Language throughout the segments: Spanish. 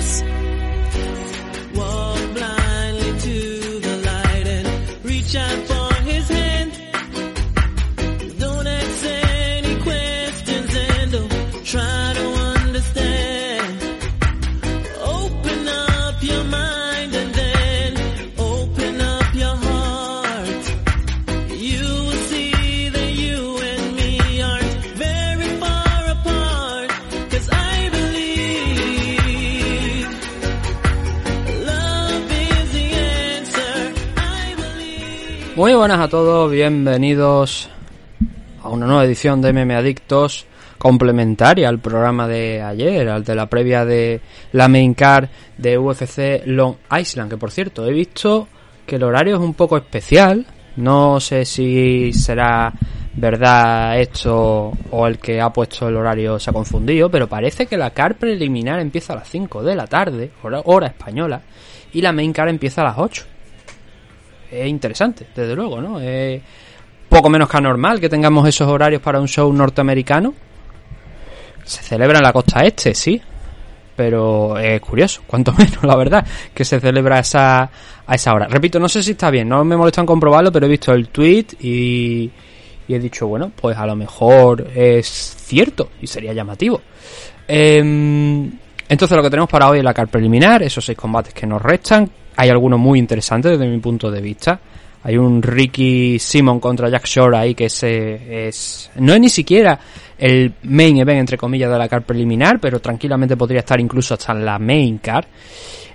house Muy buenas a todos, bienvenidos a una nueva edición de Meme Adictos complementaria al programa de ayer, al de la previa de la main card de UFC Long Island, que por cierto he visto que el horario es un poco especial, no sé si será verdad esto o el que ha puesto el horario se ha confundido, pero parece que la card preliminar empieza a las 5 de la tarde, hora, hora española, y la main card empieza a las 8 es interesante, desde luego, ¿no? Es poco menos que anormal que tengamos esos horarios para un show norteamericano. Se celebra en la costa este, sí, pero es curioso, cuanto menos, la verdad, que se celebra esa, a esa hora. Repito, no sé si está bien, no me molesta en comprobarlo, pero he visto el tweet y, y he dicho, bueno, pues a lo mejor es cierto y sería llamativo. Em, entonces lo que tenemos para hoy es la car preliminar, esos seis combates que nos restan. Hay algunos muy interesantes desde mi punto de vista. Hay un Ricky Simon contra Jack Shore ahí que ese es... No es ni siquiera el main event, entre comillas, de la car preliminar, pero tranquilamente podría estar incluso hasta la main car.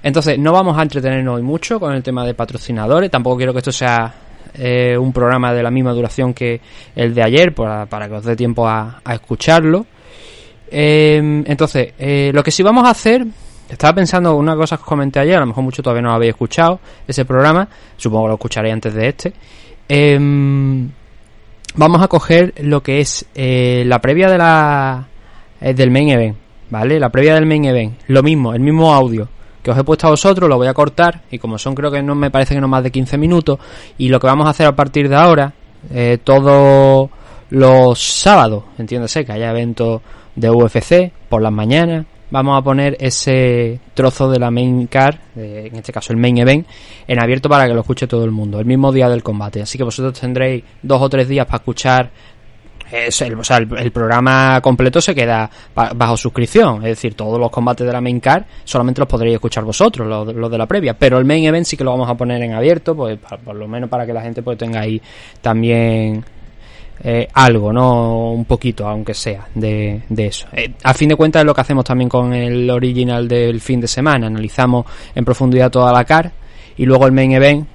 Entonces, no vamos a entretenernos hoy mucho con el tema de patrocinadores. Tampoco quiero que esto sea eh, un programa de la misma duración que el de ayer, para, para que os dé tiempo a, a escucharlo. Eh, entonces, eh, lo que sí vamos a hacer, estaba pensando una cosa que os comenté ayer, a lo mejor mucho todavía no lo habéis escuchado, ese programa, supongo que lo escucharéis antes de este. Eh, vamos a coger lo que es eh, la previa de la eh, del main event, ¿vale? La previa del main event, lo mismo, el mismo audio que os he puesto a vosotros, lo voy a cortar y como son creo que no me parece que no más de 15 minutos y lo que vamos a hacer a partir de ahora, eh, todos los sábados, entiéndase que haya eventos de UFC por las mañanas, vamos a poner ese trozo de la main card, eh, en este caso el main event, en abierto para que lo escuche todo el mundo, el mismo día del combate. Así que vosotros tendréis dos o tres días para escuchar. es el, o sea, el, programa completo se queda ba- bajo suscripción, es decir, todos los combates de la main card solamente los podréis escuchar vosotros, los, de la previa, pero el main event sí que lo vamos a poner en abierto, pues pa- por lo menos para que la gente pues tenga ahí también eh, algo, ¿no? Un poquito, aunque sea, de, de eso. Eh, a fin de cuentas es lo que hacemos también con el original del fin de semana. Analizamos en profundidad toda la car y luego el main event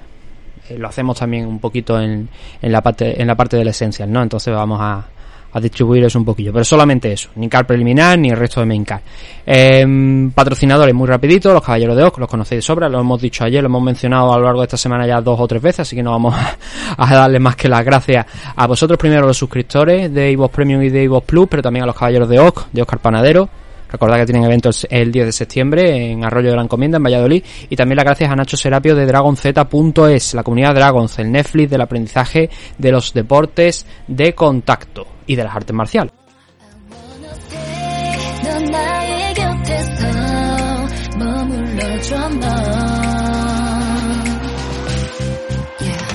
eh, lo hacemos también un poquito en, en la parte en la parte del essential, ¿no? Entonces vamos a, a distribuir eso un poquillo, pero solamente eso, ni car preliminar ni el resto de main car. Eh, patrocinadores muy rapidito, los caballeros de Oc, los conocéis de sobra, lo hemos dicho ayer, lo hemos mencionado a lo largo de esta semana ya dos o tres veces, así que no vamos a, a darle más que las gracias a vosotros primero los suscriptores de iVoox Premium y de iVoox Plus, pero también a los caballeros de Oc, de Oscar Panadero, Recordad que tienen eventos el 10 de septiembre en Arroyo de la Encomienda, en Valladolid. Y también las gracias a Nacho Serapio de DragonZ.es, la comunidad Dragons, el Netflix del aprendizaje de los deportes de contacto y de las artes marciales. 넌 나의 곁에서 머물러줘 너 yeah.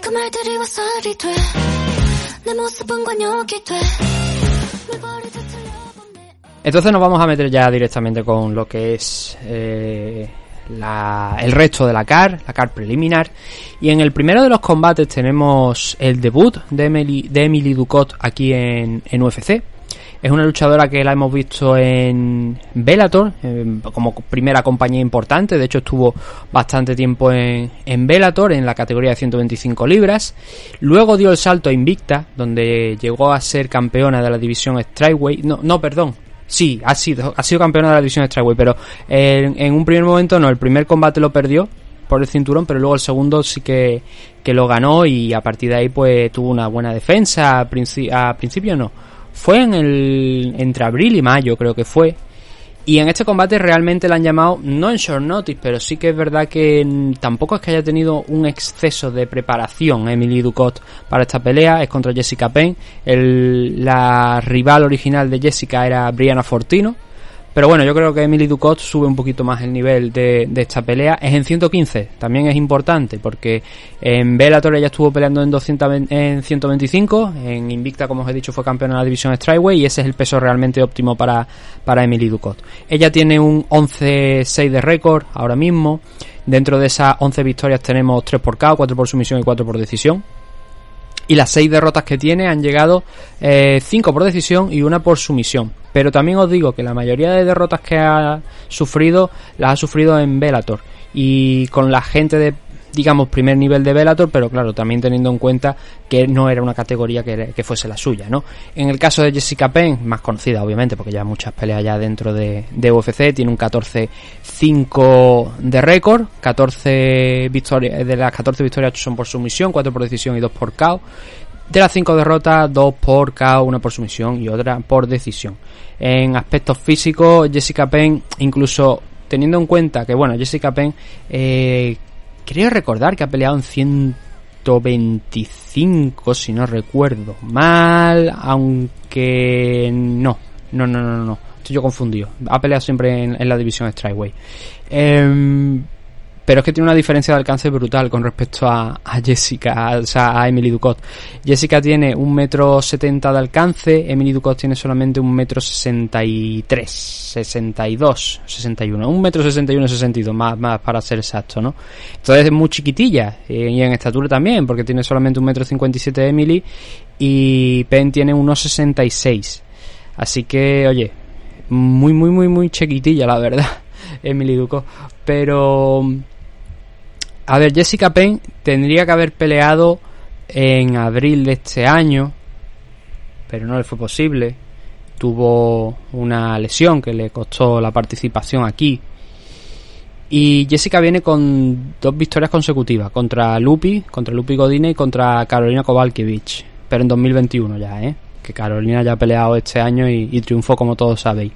그 말들이 와설이 돼내 모습은 관역이 돼물 버리듯 틀려본 내 Entonces nos vamos a meter ya directamente con lo que es eh, la- el resto de la CAR, la CAR preliminar. Y en el primero de los combates tenemos el debut de Emily, de Emily Ducot aquí en, UFC. Es una luchadora que la hemos visto en Bellator como primera compañía importante. De hecho, estuvo bastante tiempo en, en Bellator en la categoría de 125 libras. Luego dio el salto a Invicta, donde llegó a ser campeona de la división Strikeway. No, no, perdón. Sí, ha sido, ha sido campeona de la división Strikeway, pero en, en un primer momento no. El primer combate lo perdió por el cinturón, pero luego el segundo sí que, que lo ganó y a partir de ahí pues tuvo una buena defensa. A, princi- a principio no. Fue en el entre abril y mayo creo que fue. Y en este combate realmente la han llamado, no en short notice, pero sí que es verdad que tampoco es que haya tenido un exceso de preparación Emily Ducot para esta pelea. Es contra Jessica Payne. El- la rival original de Jessica era Brianna Fortino. Pero bueno, yo creo que Emily Ducot sube un poquito más el nivel de, de esta pelea. Es en 115, también es importante, porque en Bellator ella estuvo peleando en, 200, en 125, en Invicta, como os he dicho, fue campeona de la división Strikeway y ese es el peso realmente óptimo para, para Emily Ducot. Ella tiene un 11-6 de récord ahora mismo. Dentro de esas 11 victorias tenemos 3 por KO, 4 por sumisión y 4 por decisión. Y las 6 derrotas que tiene han llegado 5 eh, por decisión y una por sumisión. Pero también os digo que la mayoría de derrotas que ha sufrido las ha sufrido en Velator. Y con la gente de digamos, primer nivel de Bellator, pero claro, también teniendo en cuenta que no era una categoría que, que, fuese la suya, ¿no? En el caso de Jessica Penn, más conocida obviamente, porque ya muchas peleas ya dentro de, UFC, tiene un 14-5 de récord, 14 victorias, de las 14 victorias son por sumisión, 4 por decisión y 2 por KO. De las 5 derrotas, 2 por KO, una por sumisión y otra por decisión. En aspectos físicos, Jessica Penn, incluso teniendo en cuenta que, bueno, Jessica Penn eh, Creo recordar que ha peleado en 125, si no recuerdo mal, aunque no, no, no, no, no, estoy yo confundido. Ha peleado siempre en, la división Strikeway. Eh, pero es que tiene una diferencia de alcance brutal con respecto a, Jessica, o sea, a Emily Ducot. Jessica tiene un metro setenta de alcance, Emily Ducot tiene solamente un metro sesenta y tres, sesenta y dos, sesenta y uno, un metro sesenta y uno, sesenta y dos, más, más para ser exacto, ¿no? Entonces es muy chiquitilla, eh, y en estatura también, porque tiene solamente un metro cincuenta y siete Emily, y Penn tiene unos sesenta y seis. Así que, oye, muy, muy, muy, muy chiquitilla, la verdad, Emily Ducot. Pero a ver, Jessica Payne tendría que haber peleado en abril de este año, pero no le fue posible. Tuvo una lesión que le costó la participación aquí. Y Jessica viene con dos victorias consecutivas, contra Lupi, contra Lupi Godine y contra Carolina Kovalkiewicz, pero en 2021 ya, ¿eh? Que Carolina ya ha peleado este año y triunfó como todos sabéis.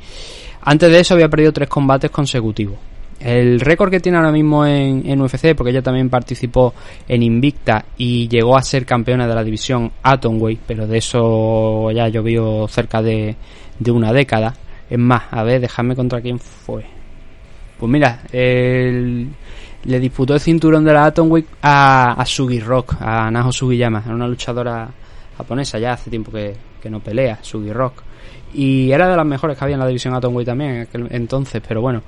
Antes de eso había perdido tres combates consecutivos. El récord que tiene ahora mismo en, UFC, porque ella también participó en Invicta y llegó a ser campeona de la división Atomweight, pero de eso ya llovió cerca de, una década. Es más, a ver, déjame contra quién fue. Pues mira, el, le disputó el cinturón de la Atomweight a, a Sugi Rock, a Naho Sugiyama, era una luchadora japonesa, ya hace tiempo que, que no pelea, Sugi Rock. Y era de las mejores que había en la división Atomweight también en aquel entonces, pero bueno.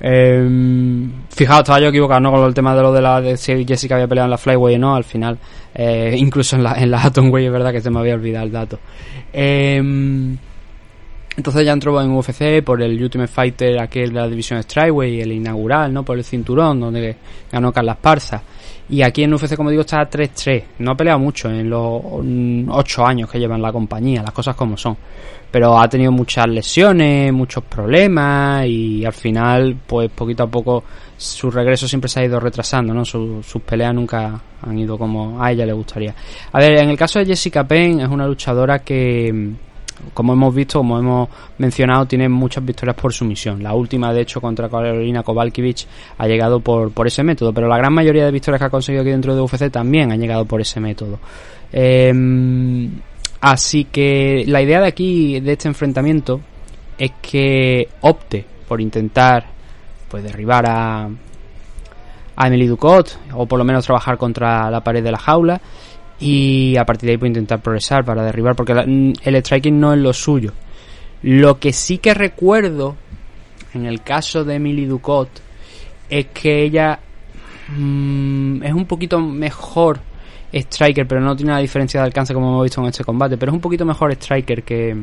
Eh, fijaos, estaba yo equivocado ¿no? con el tema de lo de la de si Jessica había peleado en la Flyway no, al final, eh, incluso en la, en la Atomway es verdad que se me había olvidado el dato. Eh, entonces ya entró en UFC por el Ultimate Fighter aquel de la división Strikeway, el inaugural, ¿no? Por el cinturón, donde ganó Carla Parza. Y aquí en UFC, como digo, está 3-3. No ha peleado mucho en los 8 años que lleva en la compañía, las cosas como son. Pero ha tenido muchas lesiones, muchos problemas y al final, pues poquito a poco, su regreso siempre se ha ido retrasando, ¿no? Su, sus peleas nunca han ido como a ella le gustaría. A ver, en el caso de Jessica Payne, es una luchadora que como hemos visto, como hemos mencionado, tiene muchas victorias por sumisión. La última, de hecho, contra Carolina Kovalkiewicz ha llegado por, por ese método, pero la gran mayoría de victorias que ha conseguido aquí dentro de UFC también han llegado por ese método. Eh, así que la idea de aquí, de este enfrentamiento, es que opte por intentar pues derribar a, a Emily Ducot o por lo menos trabajar contra la pared de la jaula y a partir de ahí pues intentar progresar para derribar porque la, el striking no es lo suyo lo que sí que recuerdo en el caso de Emily Ducot es que ella mmm, es un poquito mejor striker pero no tiene la diferencia de alcance como hemos visto en este combate pero es un poquito mejor striker que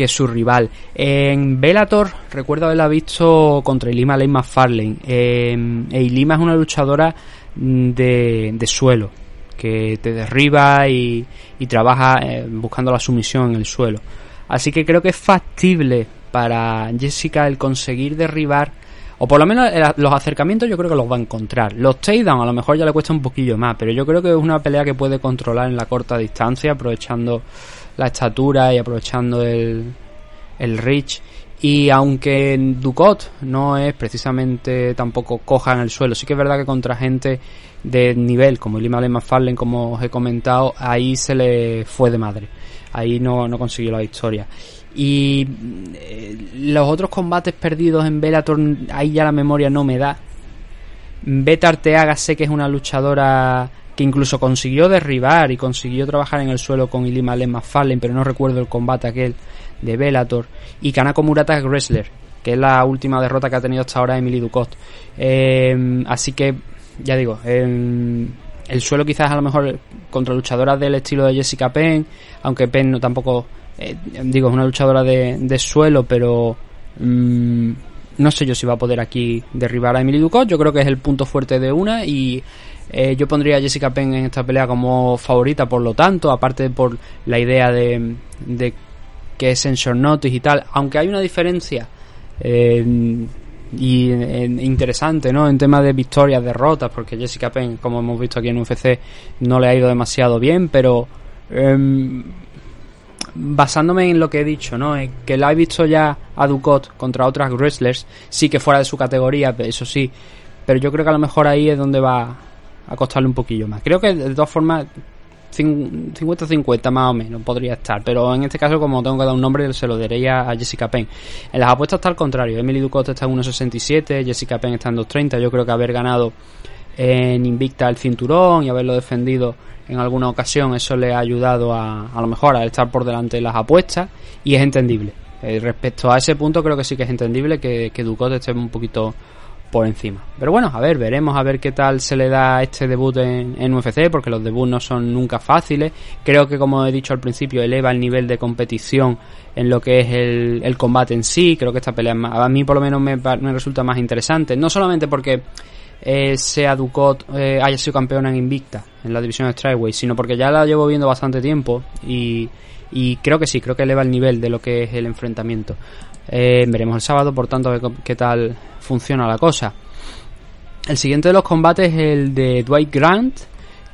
que su rival. En Bellator recuerdo haberla visto contra Ilima Lane McFarlane. Eh, Ilima es una luchadora de, de suelo que te derriba y, y trabaja eh, buscando la sumisión en el suelo. Así que creo que es factible para Jessica el conseguir derribar, o por lo menos los acercamientos yo creo que los va a encontrar. Los takedown a lo mejor ya le cuesta un poquillo más, pero yo creo que es una pelea que puede controlar en la corta distancia, aprovechando la estatura y aprovechando el, el reach. Y aunque Ducot no es precisamente tampoco coja en el suelo, sí que es verdad que contra gente de nivel como Lima McFarlane, como os he comentado, ahí se le fue de madre. Ahí no, no consiguió la victoria. Y eh, los otros combates perdidos en Bellator, ahí ya la memoria no me da. Beta Arteaga sé que es una luchadora que incluso consiguió derribar y consiguió trabajar en el suelo con Ilima Lema Fallen, pero no recuerdo el combate aquel de Bellator. Y Kanako Murata es wrestler, que es la última derrota que ha tenido hasta ahora Emily Ducot. Eh, así que, ya digo, eh, el suelo quizás a lo mejor contra luchadoras del estilo de Jessica Penn, aunque Penn no tampoco eh, digo, es una luchadora de, de suelo, pero mm, no sé yo si va a poder aquí derribar a Emily Ducot. Yo creo que es el punto fuerte de una y eh, yo pondría a Jessica Penn en esta pelea como favorita, por lo tanto, aparte por la idea de, de que es en short notice y tal, aunque hay una diferencia eh, y interesante, ¿no? En tema de victorias, derrotas, porque Jessica Penn, como hemos visto aquí en UFC, no le ha ido demasiado bien, pero em, basándome en lo que he dicho, ¿no? que la he visto ya a Ducot contra otras wrestlers, sí que fuera de su categoría, eso sí, pero yo creo que a lo mejor ahí es donde va a costarle un poquillo más. Creo que de todas formas 50-50 más o menos podría estar, pero en este caso como tengo que dar un nombre se lo diría a Jessica Penn. En las apuestas está al contrario, Emily Ducot está en 1.67, Jessica Penn está en 2.30, yo creo que haber ganado en Invicta el cinturón y haberlo defendido en alguna ocasión eso le ha ayudado a, a lo mejor a estar por delante de las apuestas y es entendible. Eh, respecto a ese punto creo que sí que es entendible que, que Ducot esté un poquito por encima. Pero bueno, a ver, veremos a ver qué tal se le da este debut en, en, UFC, porque los debuts no son nunca fáciles. Creo que, como he dicho al principio, eleva el nivel de competición en lo que es el, el combate en sí. Creo que esta pelea a mí por lo menos me, me resulta más interesante. No solamente porque eh, sea Ducot eh, haya sido campeona en Invicta en la división de Strikeway, sino porque ya la llevo viendo bastante tiempo y, y creo que sí, creo que eleva el nivel de lo que es el enfrentamiento. Eh, veremos el sábado, por tanto, a ver qué tal funciona la cosa. El siguiente de los combates es el de Dwight Grant,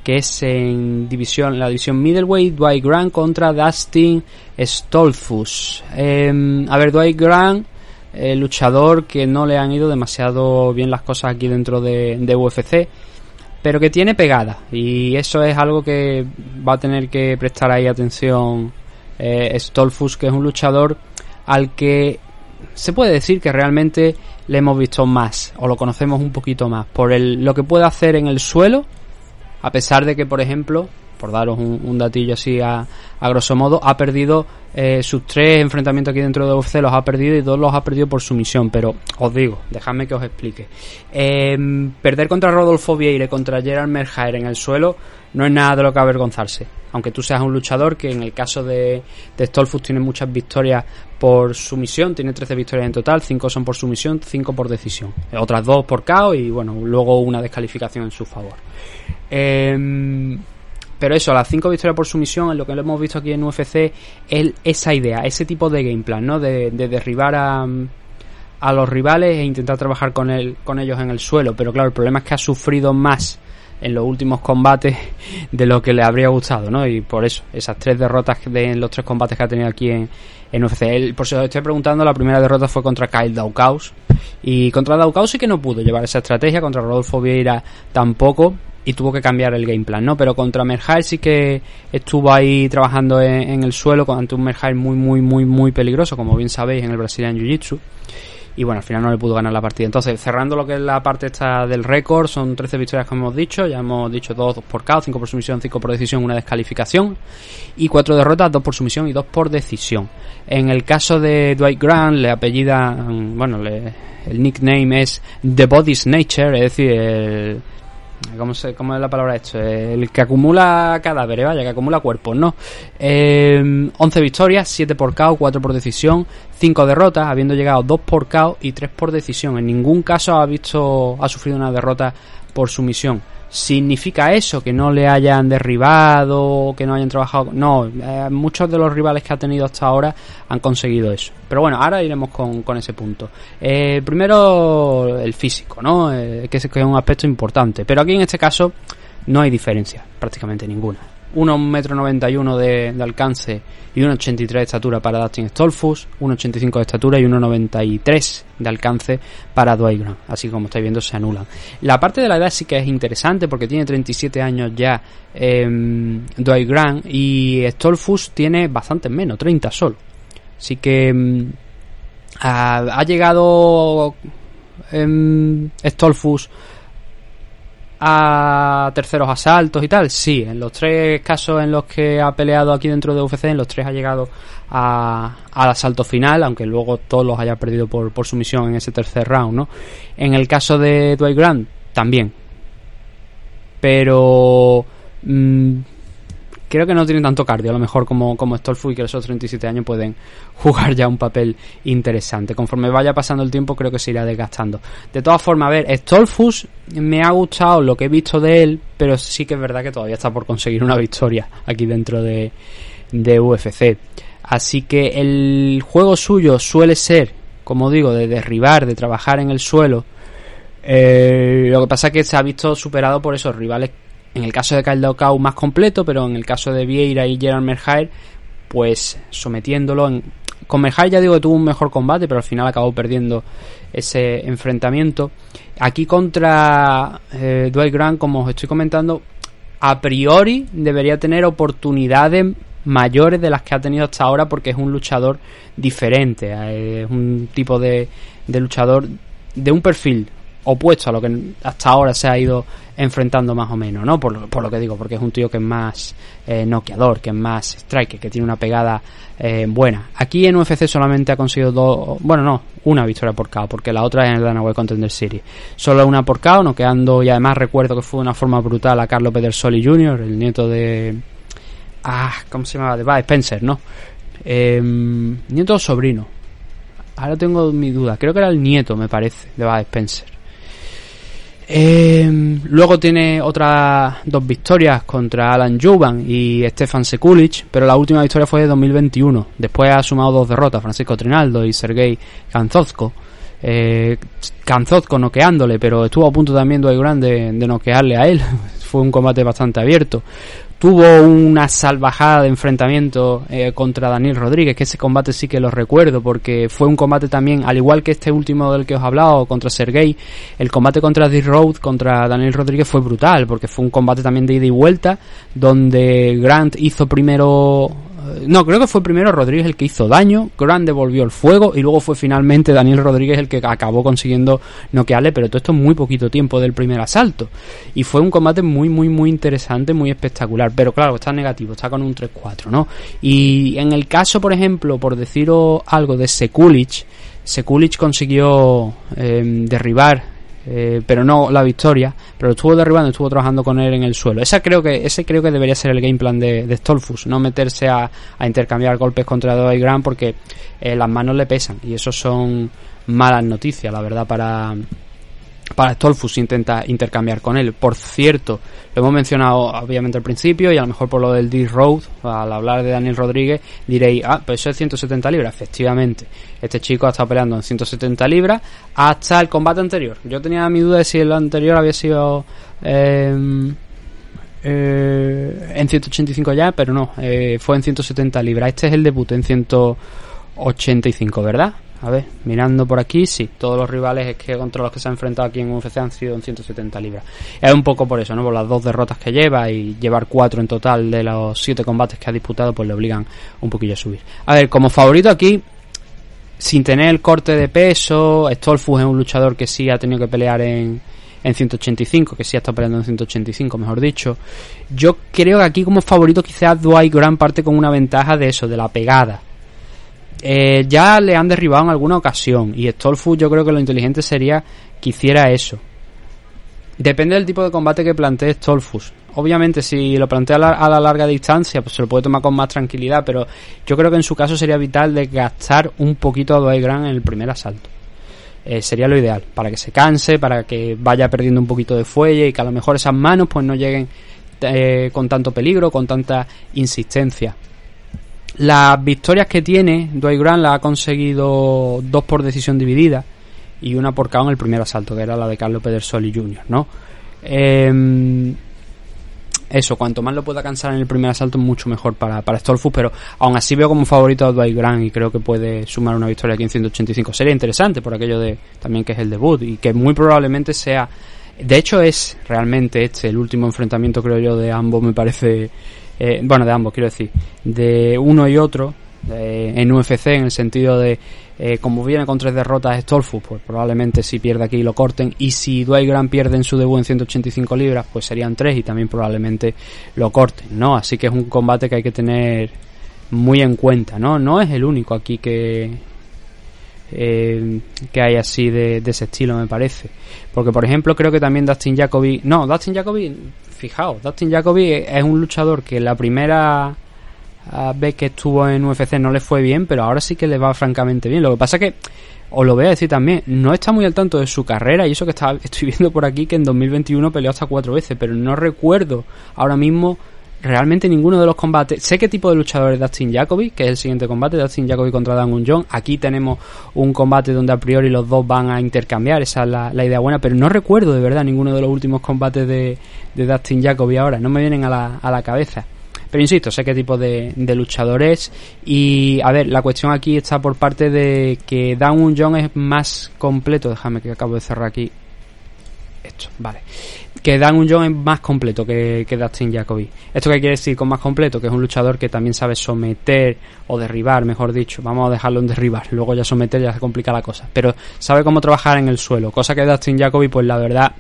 que es en división, la división middleweight, Dwight Grant contra Dustin Stolfus. a ver, Dwight Grant eh, luchador que no le han ido demasiado bien las cosas aquí dentro de, de, UFC, pero que tiene pegada y eso es algo que va a tener que prestar ahí atención eh, Stolfus, que es un luchador al que se puede decir que realmente le hemos visto más o lo conocemos un poquito más por el, lo que puede hacer en el suelo, a pesar de que, por ejemplo, por daros un, datillo así a, a, grosso modo, ha perdido eh, sus tres enfrentamientos aquí dentro de UFC, los ha perdido y dos los ha perdido por sumisión. Pero os digo, dejadme que os explique. Eh, perder contra Rodolfo Vieira contra Gerard Merhaer en el suelo no es nada de lo que avergonzarse. Aunque tú seas un luchador que en el caso de, de Stolfus tiene muchas victorias por sumisión, tiene 13 victorias en total, 5 son por sumisión, 5 por decisión. Otras dos por KO y bueno, luego una descalificación en su favor. Eh, pero eso, las 5 victorias por sumisión, en lo que lo hemos visto aquí en UFC, es esa idea, ese tipo de game plan, ¿no? De, de derribar a, a, los rivales e intentar trabajar con, el, con ellos en el suelo. Pero claro, el problema es que ha sufrido más en los últimos combates de lo que le habría gustado, ¿no? Y por eso, esas tres derrotas de los tres combates que ha tenido aquí en, en UFC. Él, por si os estoy preguntando, la primera derrota fue contra Kyle Daukaus. Y contra Daukaus sí que no pudo llevar esa estrategia, contra Rodolfo Vieira tampoco y tuvo que cambiar el game plan, ¿no? Pero contra Merhail sí que estuvo ahí trabajando en, en el suelo ante un Merhail muy, muy, muy, muy peligroso, como bien sabéis, en el Brazilian Jiu-Jitsu. Y bueno, al final no le pudo ganar la partida. Entonces, cerrando lo que es la parte esta del récord, son 13 victorias como hemos dicho. Ya hemos dicho 2 por KO, 5 por sumisión, 5 por decisión, una descalificación. Y 4 derrotas, 2 por sumisión y 2 por decisión. En el caso de Dwight Grant, le apellida, bueno, le, el nickname es The Body's Nature, es decir, el, ¿Cómo, se, ¿Cómo, es la palabra esto? El que acumula cadáveres, vaya, que acumula cuerpos, ¿no? Eh, 11 victorias, 7 por KO, 4 por decisión, 5 derrotas, habiendo llegado 2 por KO y 3 por decisión. En ningún caso ha visto, ha sufrido una derrota por sumisión. ¿Significa eso? Que no le hayan derribado, que no hayan trabajado. No, eh, muchos de los rivales que ha tenido hasta ahora han conseguido eso. Pero bueno, ahora iremos con, con ese punto. Eh, primero, el físico, ¿no? Eh, que es un aspecto importante. Pero aquí en este caso no hay diferencia, prácticamente ninguna. 1,91m de, de alcance y 1,83 de estatura para Dustin Stolfus, 1,85 de estatura y 1,93 de alcance para Dwight Grant. Así como estáis viendo, se anulan. La parte de la edad sí que es interesante porque tiene 37 años ya eh, Dwight Grant y Stolfus tiene bastante menos, 30 solo. Así que mm, ha, llegado em, Stolfus a terceros asaltos y tal. Sí, en los tres casos en los que ha peleado aquí dentro de UFC, en los tres ha llegado a- al asalto final, aunque luego todos los haya perdido por, por sumisión en ese tercer round, ¿no? En el caso de Dwight Grant, también. Pero mm, creo que no tiene tanto cardio, a lo mejor como, como Stolfu y que esos 37 años pueden jugar ya un papel interesante. Conforme vaya pasando el tiempo, creo que se irá desgastando. De todas formas, a ver, Stolfus me ha gustado lo que he visto de él, pero sí que es verdad que todavía está por conseguir una victoria aquí dentro de, de UFC. Así que el juego suyo suele ser, como digo, de derribar, de trabajar en el suelo. Eh, lo que pasa es que se ha visto superado por esos rivales. En el caso de Daukaus más completo, pero en el caso de Vieira y Gerard Merhair, pues sometiéndolo. En... Con Merhair ya digo que tuvo un mejor combate, pero al final acabó perdiendo ese enfrentamiento. Aquí contra eh, Dwight Grant, como os estoy comentando, a priori debería tener oportunidades mayores de las que ha tenido hasta ahora porque es un luchador diferente, eh, es un tipo de, de luchador de un perfil opuesto a lo que hasta ahora se ha ido enfrentando más o menos, ¿no? Por, lo- por lo que digo, porque es un tío que es más eh, noqueador, que es más striker, que tiene una pegada eh, buena. Aquí en UFC solamente ha conseguido dos, bueno, no, una victoria por KO, porque la otra es en el Dana White Contender Series. Solo una por KO, noqueando, y además recuerdo que fue de una forma brutal a Carlos Pedersoli Jr., el nieto de... Ah, ¿cómo se llamaba? De Bud Spencer, ¿no? Eh, nieto o sobrino. Ahora tengo mi duda. Creo que era el nieto, me parece, de Bud Spencer. Eh, luego tiene otras dos victorias contra Alan Juban y Stefan Sekulic, pero la última victoria fue de 2021. Después ha sumado dos derrotas, Francisco Trinaldo y Sergei Kanzozko. Eh, Kanzozko noqueándole, pero estuvo a punto también Dwight Grant de, de noquearle a él. fue un combate bastante abierto. Tuvo una salvajada de enfrentamiento eh, contra Daniel Rodríguez, que ese combate sí que lo recuerdo, porque fue un combate también, al igual que este último del que os he hablado, contra Sergey, el combate contra D-Road, contra Daniel Rodríguez fue brutal, porque fue un combate también de ida y vuelta, donde Grant hizo primero... No, creo que fue primero Rodríguez el que hizo daño, Grant devolvió el fuego y luego fue finalmente Daniel Rodríguez el que acabó consiguiendo noquearle, pero todo esto en muy poquito tiempo del primer asalto. Y fue un combate muy, muy, muy interesante, muy espectacular. Pero claro, está negativo, está con un 3-4, ¿no? Y en el caso, por ejemplo, por deciros algo de Sekulic, Sekulic consiguió eh, derribar, eh, pero no la victoria, pero estuvo derribando, estuvo trabajando con él en el suelo. Esa creo que, ese creo que debería ser el game plan de, de Stolfus, no meterse a, a intercambiar golpes contra Dwight Grant porque eh, las manos le pesan y eso son malas noticias, la verdad, para, para Stolfus intenta intercambiar con él. Por cierto, lo hemos mencionado obviamente al principio y a lo mejor por lo del D-Road, al hablar de Daniel Rodríguez, diréis, ah, pues eso es 170 libras. Efectivamente, este chico ha estado peleando en 170 libras hasta el combate anterior. Yo tenía mi duda de si el anterior había sido... eh, eh, en 185 ya, pero no, eh, fue en 170 libras. Este es el debut en 185, ¿verdad? A ver, mirando por aquí, sí, todos los rivales es que contra los que se ha enfrentado aquí en UFC han sido en 170 libras. Es un poco por eso, ¿no? Por las dos derrotas que lleva y llevar cuatro en total de los siete combates que ha disputado, pues le obligan un poquillo a subir. A ver, como favorito aquí, sin tener el corte de peso, Stolfus es un luchador que sí ha tenido que pelear en, en 185, que sí ha estado peleando en 185, mejor dicho. Yo creo que aquí como favorito quizás Dwight Grant parte con una ventaja de eso, de la pegada. Eh, ya le han derribado en alguna ocasión y Stolfus yo creo que lo inteligente sería que hiciera eso. Depende del tipo de combate que plantee Stolfus. Obviamente, si lo plantea a la, larga distancia, pues se lo puede tomar con más tranquilidad, pero yo creo que en su caso sería vital desgastar un poquito a Grant en el primer asalto. Eh, sería lo ideal, para que se canse, para que vaya perdiendo un poquito de fuelle y que a lo mejor esas manos pues no lleguen eh, con tanto peligro, con tanta insistencia. Las victorias que tiene Dwight Grant la ha conseguido dos por decisión dividida y una por KO en el primer asalto, que era la de Carlos Pedersoli Jr., ¿no? Eh, eso, cuanto más lo pueda cansar en el primer asalto, mucho mejor para, para Stolfus, pero aún así veo como favorito a Dwight Grant y creo que puede sumar una victoria aquí en 185. Sería interesante por aquello de también que es el debut y que muy probablemente sea. De hecho, es realmente este el último enfrentamiento, creo yo, de ambos, me parece. Eh, bueno, de ambos, quiero decir. De uno y otro. eh, en UFC en el sentido de eh, como viene con tres derrotas Stolfus, pues probablemente si pierde aquí lo corten y si Dwight Grant pierde en su debut en 185 libras, pues serían tres y también probablemente lo corten, ¿no? Así que es un combate que hay que tener muy en cuenta, ¿no? No es el único aquí que eh, que hay así de, de, ese estilo, me parece. Porque, por ejemplo, creo que también Dustin Jacoby... No, Dustin Jacoby, fijaos, Dustin Jacoby es un luchador que la primera vez que estuvo en UFC no le fue bien, pero ahora sí que le va francamente bien. Lo que pasa que, os lo voy a decir también, no está muy al tanto de su carrera y eso que está, estoy viendo por aquí que en 2021 peleó hasta cuatro veces, pero no recuerdo ahora mismo realmente ninguno de los combates. Sé qué tipo de luchador es Dustin Jacoby, que es el siguiente combate, Dustin Jacoby contra Dan John. Aquí tenemos un combate donde a priori los dos van a intercambiar, esa es la, idea buena, pero no recuerdo de verdad ninguno de los últimos combates de, de Dustin Jacoby ahora, no me vienen a la, a la cabeza. Pero insisto, sé qué tipo de, de luchador es. Y a ver, la cuestión aquí está por parte de que Dan John es más completo. Déjame que acabo de cerrar aquí esto, vale. Que Dan John es más completo que, que Dustin Jacoby. ¿Esto qué quiere decir con más completo? Que es un luchador que también sabe someter o derribar, mejor dicho. Vamos a dejarlo en derribar. Luego ya someter ya se complica la cosa. Pero sabe cómo trabajar en el suelo. Cosa que Dustin Jacoby, pues la verdad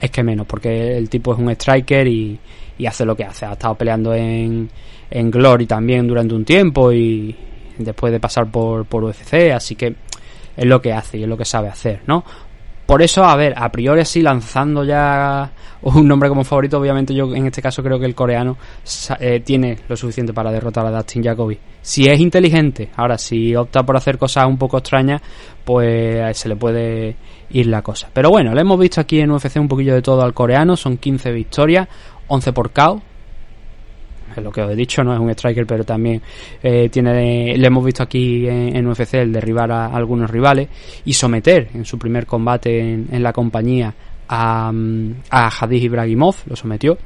es que menos. Porque el tipo es un striker y, y hace lo que hace. Ha estado peleando en, en Glory también durante un tiempo y después de pasar por, por UFC, así que es lo que hace y es lo que sabe hacer, ¿no? Por eso, a ver, a priori así lanzando ya un nombre como favorito, obviamente yo en este caso creo que el coreano eh, tiene lo suficiente para derrotar a Dustin Jacoby. Si es inteligente, ahora si opta por hacer cosas un poco extrañas, pues se le puede ir la cosa. Pero bueno, le hemos visto aquí en UFC un poquillo de todo al coreano, son 15 victorias, 11 por KO. Es lo que os he dicho, no es un striker, pero también eh, tiene, le hemos visto aquí en, UFC el derribar a, algunos rivales y someter en su primer combate en, la compañía a, a Hadid Ibrahimov, lo sometió.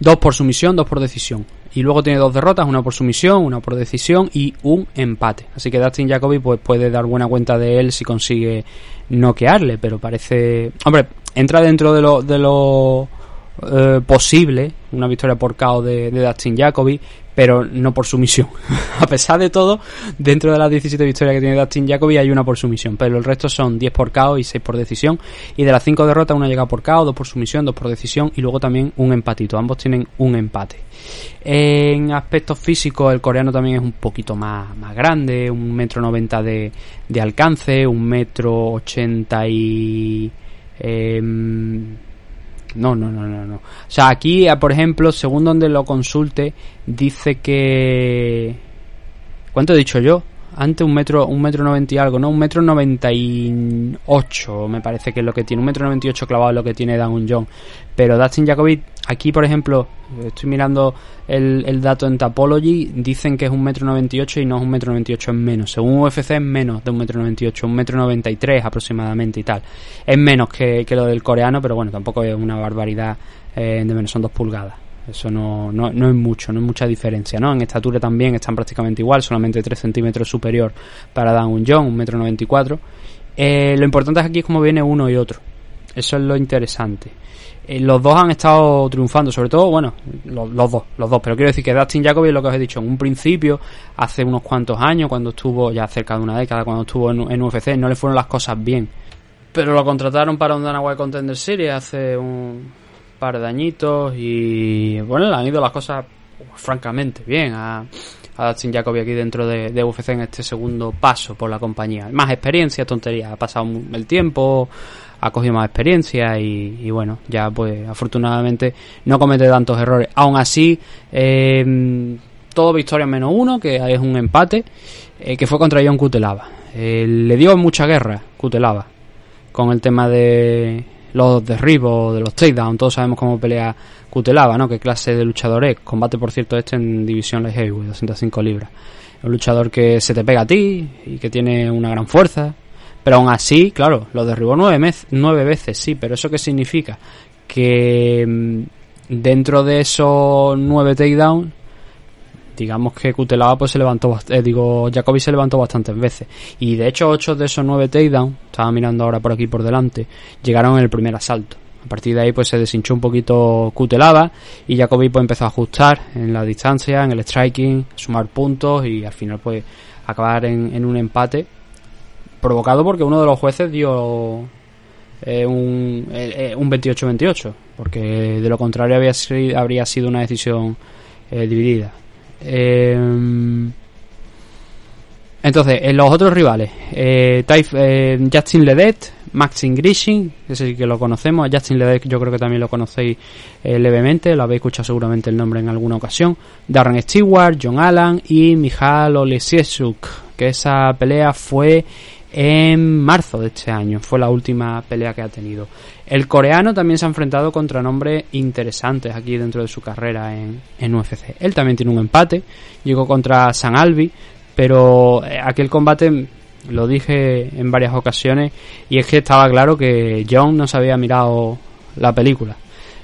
Dos por sumisión, dos por decisión. Y luego tiene dos derrotas, una por sumisión, una por decisión y un empate. Así que Dustin Jacoby pues, puede dar buena cuenta de él si consigue noquearle, pero parece... Hombre, entra dentro de lo, de lo eh, posible una victoria por KO de, Dustin Jacoby, pero no por sumisión. a pesar de todo, dentro de las 17 victorias que tiene Dustin Jacoby hay una por sumisión, pero el resto son 10 por KO y 6 por decisión. Y de las 5 derrotas, una llega por KO, 2 por sumisión, 2 por decisión y luego también un empatito. Ambos tienen un empate. En aspectos físicos, el coreano también es un poquito más, más grande, un metro noventa de, de alcance, un metro ochenta y... Eh, no, no, no, no, no. O sea, aquí, ah, por ejemplo, según donde lo consulte, dice que... ¿Cuánto he dicho yo? Antes un metro, un metro noventa y algo, ¿no? Un metro noventa y ocho, me parece que es lo que tiene. Un metro noventa y ocho clavado es lo que tiene Dan John. Pero Dustin Jacobi, aquí por ejemplo, estoy mirando el, el, dato en Tapology, dicen que es un metro noventa y ocho y no es un metro noventa y ocho, es menos. Según UFC es menos de un metro noventa y ocho, un metro noventa y tres aproximadamente y tal. Es menos que, que lo del coreano, pero bueno, tampoco es una barbaridad eh, de menos, son dos pulgadas. Eso no, no, no, es mucho, no es mucha diferencia, ¿no? En estatura también están prácticamente igual, solamente 3 centímetros superior para Dan un John, un metro 94. Eh, lo importante aquí es cómo viene uno y otro. Eso es lo interesante. Eh, los dos han estado triunfando, sobre todo, bueno, los, dos, los dos, pero quiero decir que Dustin Jacoby lo que os he dicho en un principio, hace unos cuantos años, cuando estuvo, ya cerca de una década, cuando estuvo en, UFC, no le fueron las cosas bien. Pero lo contrataron para un Dana White Contender Series hace un, par de añitos y bueno, le han ido las cosas francamente bien a, a Dustin Jacoby aquí dentro de, UFC en este segundo paso por la compañía. Más experiencia, tontería, ha pasado el tiempo, ha cogido más experiencia y, bueno, ya pues afortunadamente no comete tantos errores. Aún así, eh, todo victoria menos uno, que es un empate, eh, que fue contra John Cutelaba. Eh, le dio mucha guerra Cutelaba con el tema de los derribos, de los takedowns, todos sabemos cómo pelea Cutelaba, ¿no? Qué clase de luchador es. Combate, por cierto, este en división light heavyweight, 205 libras. Un luchador que se te pega a ti y que tiene una gran fuerza. Pero aún así, claro, lo derribó nueve, nueve veces, sí, pero ¿eso qué significa? Que mm, dentro de esos nueve takedowns digamos que Cutelaba pues se levantó, eh, digo, Jacoby se levantó bastantes veces. Y de hecho, ocho de esos nueve takedowns, estaba mirando ahora por aquí por delante, llegaron en el primer asalto. A partir de ahí pues se deshinchó un poquito Kutelava y Jacobi pues empezó a ajustar en la distancia, en el striking, sumar puntos y al final pues acabar en un empate provocado porque uno de los jueces dio eh, un, eh, eh, un 28-28 porque de lo contrario había sido- habría sido una decisión eh, dividida. Eh, entonces, en los otros rivales, eh, Justin Ledet, Maxim Grishin, ese sí que lo conocemos, Justin Ledet yo creo que también lo conocéis levemente, lo habéis escuchado seguramente el nombre en alguna ocasión, Darren Stewart, John Allen y Michal Olesieszuk, que esa pelea fue en marzo de este año, fue la última pelea que ha tenido. El coreano también se ha enfrentado contra nombres interesantes aquí dentro de su carrera en, en UFC. Él también tiene un empate, llegó contra San Albi, pero eh, aquel combate lo dije en varias ocasiones y es que estaba claro que John no se había mirado la película.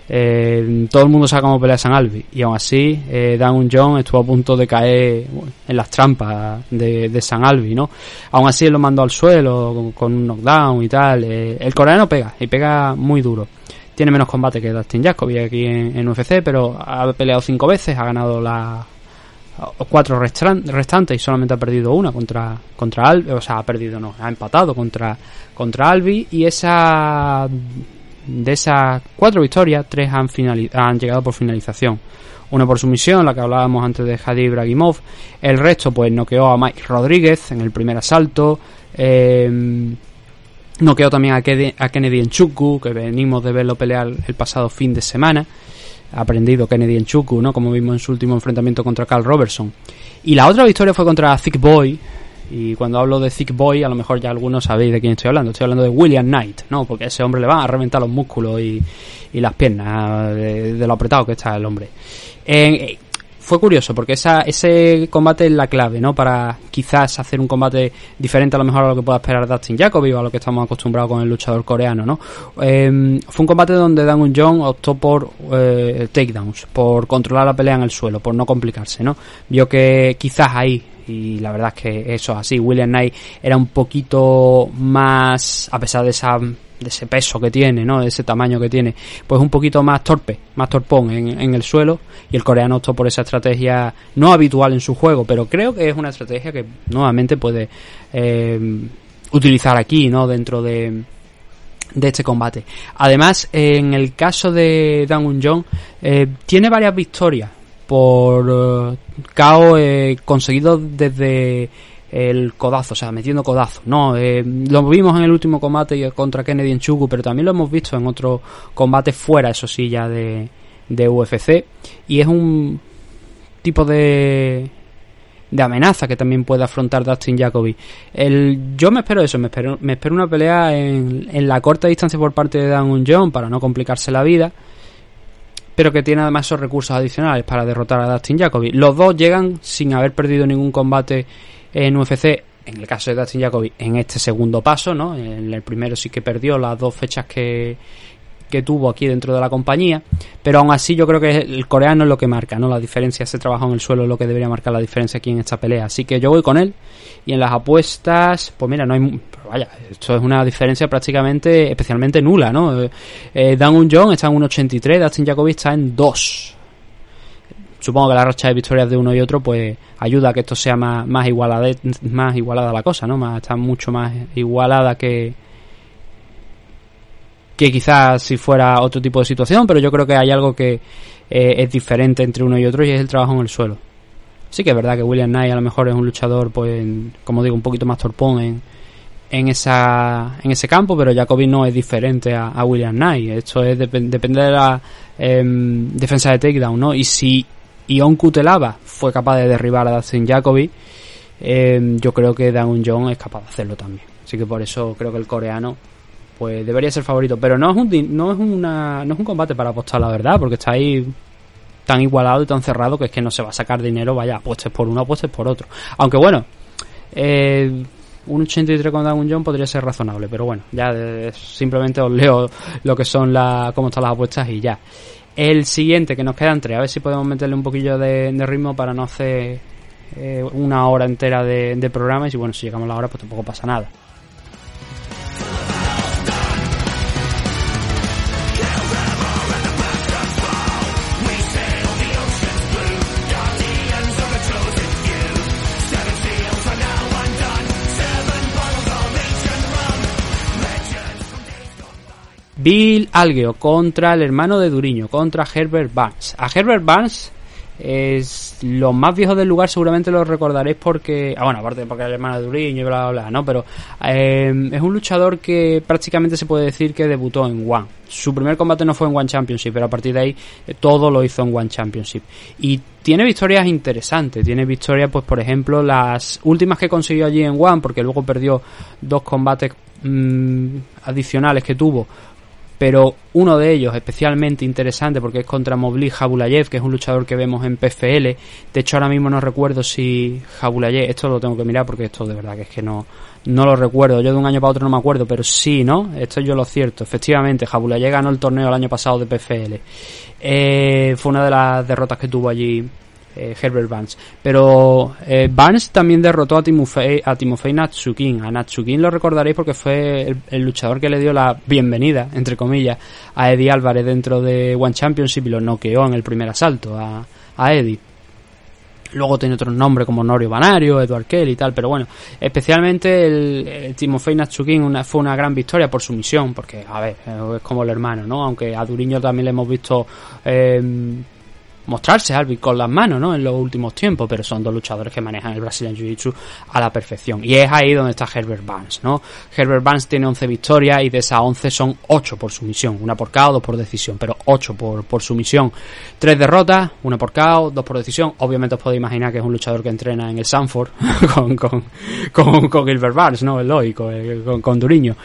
Eh, todo el mundo sabe cómo pelea San Albi y aún así eh, Dan John estuvo a punto de caer en las trampas de, de San Albi, ¿no? Aún así él lo mandó al suelo con, un knockdown y tal. Eh, el coreano pega y pega muy duro. Tiene menos combate que Dustin Jacoby aquí en, en UFC, pero ha peleado cinco veces, ha ganado la cuatro restan- restantes y solamente ha perdido una contra contra Albi, o sea, ha perdido no, ha empatado contra contra Albi y esa de esas cuatro victorias, tres han han llegado por finalización. Una por sumisión, la que hablábamos antes de Hadi Ibrahimov. El resto, pues, noqueó a Mike Rodríguez en el primer asalto. Eh, noqueó también a Kennedy, a Kennedy que venimos de verlo pelear el pasado fin de semana. Ha aprendido Kennedy Nchukwu, ¿no? Como vimos en su último enfrentamiento contra Carl Robertson. Y la otra victoria fue contra Thick Boy. Y cuando hablo de Thick Boy, a lo mejor ya algunos sabéis de quién estoy hablando. Estoy hablando de William Knight, ¿no? Porque ese hombre le van a reventar los músculos y, y las piernas de, de lo apretado que está el hombre. Eh, fue curioso porque esa, ese combate es la clave, ¿no? Para quizás hacer un combate diferente a lo mejor a lo que pueda esperar Dustin Jacoby o a lo que estamos acostumbrados con el luchador coreano, ¿no? Eh, fue un combate donde Dan Jong optó por eh, takedowns, por controlar la pelea en el suelo, por no complicarse, ¿no? Vio que quizás ahí y la verdad es que eso es así. William Knight era un poquito más, a pesar de esa ese peso que tiene, ¿no? De ese tamaño que tiene, pues un poquito más torpe, más torpón en, en el suelo y el coreano optó por esa estrategia no habitual en su juego, pero creo que es una estrategia que nuevamente puede eh, utilizar aquí, ¿no? Dentro de este combate. Además, en el caso de Dan Un eh, tiene varias victorias por eh, KO eh, conseguido desde el codazo, o sea, metiendo codazo. No, eh, lo vimos en el último combate contra Kennedy en Chugu, pero también lo hemos visto en otros combates fuera, eso sí, ya de, de UFC. Y es un tipo de de amenaza que también puede afrontar Dustin Jacoby. El, yo me espero eso, me espero, me espero una pelea en, en la corta distancia por parte de Dan John para no complicarse la vida, pero que tiene además esos recursos adicionales para derrotar a Dustin Jacoby. Los dos llegan sin haber perdido ningún combate en UFC. En el caso de Dustin Jacoby, en este segundo paso, ¿no? En el primero sí que perdió las dos fechas que, que tuvo aquí dentro de la compañía, pero aún así yo creo que el coreano es lo que marca, ¿no? La diferencia, ese trabajo en el suelo es lo que debería marcar la diferencia aquí en esta pelea. Así que yo voy con él. Y en las apuestas, pues mira, no hay. Vaya, esto es una diferencia prácticamente, especialmente nula, ¿no? Eh, Dan Un Jong está en 1.83, Dustin Jacoby está en 2. Supongo que la racha de victorias de uno y otro, pues ayuda a que esto sea más, más, igualada, más igualada la cosa, ¿no? Más, está mucho más igualada que, que quizás si fuera otro tipo de situación, pero yo creo que hay algo que eh, es diferente entre uno y otro y es el trabajo en el suelo. Sí que es verdad que William Knight a lo mejor es un luchador, pues, como digo, un poquito más torpón en, en, esa, en ese campo, pero Jacoby no es diferente a, William Knight. Esto es dep depende de la eh, defensa de takedown, ¿no? Y si Ion Kutelava fue capaz de derribar a Dustin Jacoby, eh, yo creo que Dan John es capaz de hacerlo también. Así que por eso creo que el coreano pues debería ser favorito, pero no es un no es una no es un combate para apostar la verdad, porque está ahí tan igualado y tan cerrado que es que no se va a sacar dinero, vaya, apuestes por uno, apuestes por otro. Aunque bueno, eh, un 83 con Dan John podría ser razonable, pero bueno, ya de, simplemente os leo lo que son la cómo están las apuestas y ya. El siguiente que nos quedan tres, a ver si podemos meterle un poquillo de, de ritmo para no hacer eh, una hora entera de, de programa y si bueno, si llegamos a la hora pues tampoco pasa nada. Bill Algeo contra el hermano de Duriño, contra Herbert Barnes. A Herbert Barnes es los más viejos del lugar seguramente lo recordaréis porque ah, bueno aparte porque es el hermano de Duriño y bla bla bla no pero eh, es un luchador que prácticamente se puede decir que debutó en One. Su primer combate no fue en One Championship pero a partir de ahí eh, todo lo hizo en One Championship. Y tiene victorias interesantes. Tiene victorias pues por ejemplo las últimas que consiguió allí en One porque luego perdió dos combates mm, adicionales que tuvo pero uno de ellos especialmente interesante porque es contra Mobli Jabulayev, que es un luchador que vemos en PFL. De hecho, ahora mismo no recuerdo si Jabulayev, esto lo tengo que mirar porque esto de verdad que es que no, no lo recuerdo. Yo de un año para otro no me acuerdo, pero sí, ¿no? Esto yo lo cierto. Efectivamente, Jabulayev ganó el torneo el año pasado de PFL. Eh, fue una de las derrotas que tuvo allí eh, Herbert Barnes. Pero eh, también derrotó a Timofey, a Timofey Natsukin. A Natsukin lo recordaréis porque fue el, luchador que le dio la bienvenida, entre comillas, a Eddie Álvarez dentro de One Championship y lo noqueó en el primer asalto a, a Eddie. Luego tiene otros nombres como Norio Banario, Edward Kelly y tal, pero bueno, especialmente el, Timofey Natsukin fue una gran victoria por su misión, porque, a ver, es como el hermano, ¿no? Aunque a Duriño también le hemos visto eh, mostrarse Albi con las manos, ¿no? En los últimos tiempos, pero son dos luchadores que manejan el Brazilian Jiu-Jitsu a la perfección. Y es ahí donde está Herbert Barnes, ¿no? Herbert Barnes tiene 11 victorias y de esas 11 son 8 por sumisión, una por KO, dos por decisión, pero 8 por, por sumisión. Tres derrotas, una por KO, dos por decisión. Obviamente os podéis imaginar que es un luchador que entrena en el Sanford con, con, con, con Barnes, ¿no? Es lógico, eh, con, con Duriño.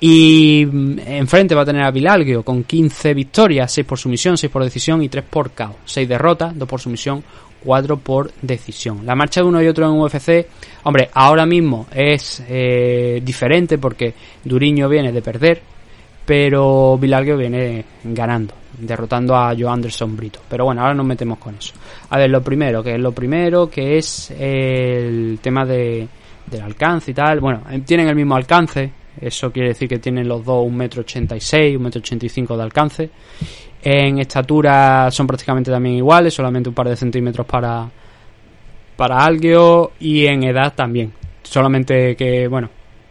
Y mm, enfrente va a tener a Vilalgio con 15 victorias, 6 por sumisión, 6 por decisión y 3 por KO. 6 derrotas, 2 por sumisión, 4 por decisión. La marcha de uno y otro en UFC, hombre, ahora mismo es eh, diferente porque Duriño viene de perder, pero Vilalgio viene ganando, derrotando a Joe Anderson Brito. Pero bueno, ahora nos metemos con eso. A ver, lo primero, que es lo primero, que es el tema de, del alcance y tal. Bueno, tienen el mismo alcance, eso quiere decir que tienen los dos un metro ochenta y seis, un metro ochenta y cinco de alcance. En estatura son prácticamente también iguales, solamente un par de centímetros para para Algeo y en edad también. Solamente que, bueno,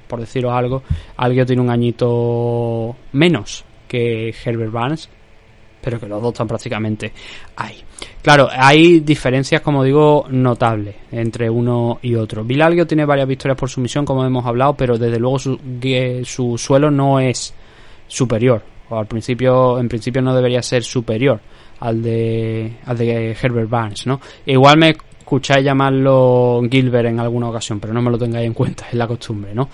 por deciros algo, Algeo tiene un añito menos que Herbert Barnes, pero que los dos están prácticamente ahí. Claro, hay diferencias, como digo, notables entre uno y otro. Vilalgio tiene varias victorias por sumisión, como hemos hablado, pero desde luego su, su suelo no es superior. O al principio, en principio no debería ser superior al de, al de Herbert Barnes, ¿no? Igual me escucháis llamarlo Gilbert en alguna ocasión, pero no me lo tengáis en cuenta, es la costumbre, ¿no?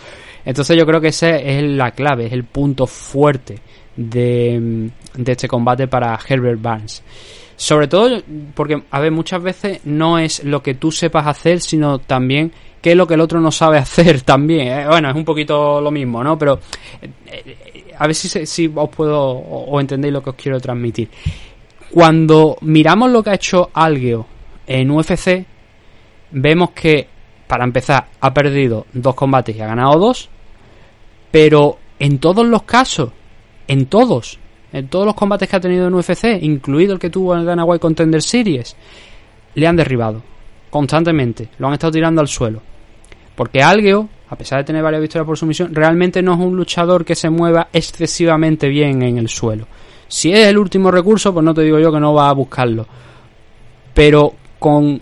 Entonces yo creo que esa es la clave, es el punto fuerte de, este combate para Herbert Barnes. Sobre todo porque, a ver, muchas veces no es lo que tú sepas hacer, sino también qué es lo que el otro no sabe hacer también. ¿eh? Bueno, es un poquito lo mismo, ¿no? Pero eh, a ver si, si os puedo o, entendéis lo que os quiero transmitir. Cuando miramos lo que ha hecho Algeo en UFC, vemos que, para empezar, ha perdido dos combates y ha ganado dos, pero en todos los casos, en todos, en todos los combates que ha tenido en UFC, incluido el que tuvo en el White Contender Series, le han derribado constantemente, lo han estado tirando al suelo. Porque Algeo, a pesar de tener varias victorias por sumisión, realmente no es un luchador que se mueva excesivamente bien en el suelo. Si es el último recurso, pues no te digo yo que no va a buscarlo. Pero con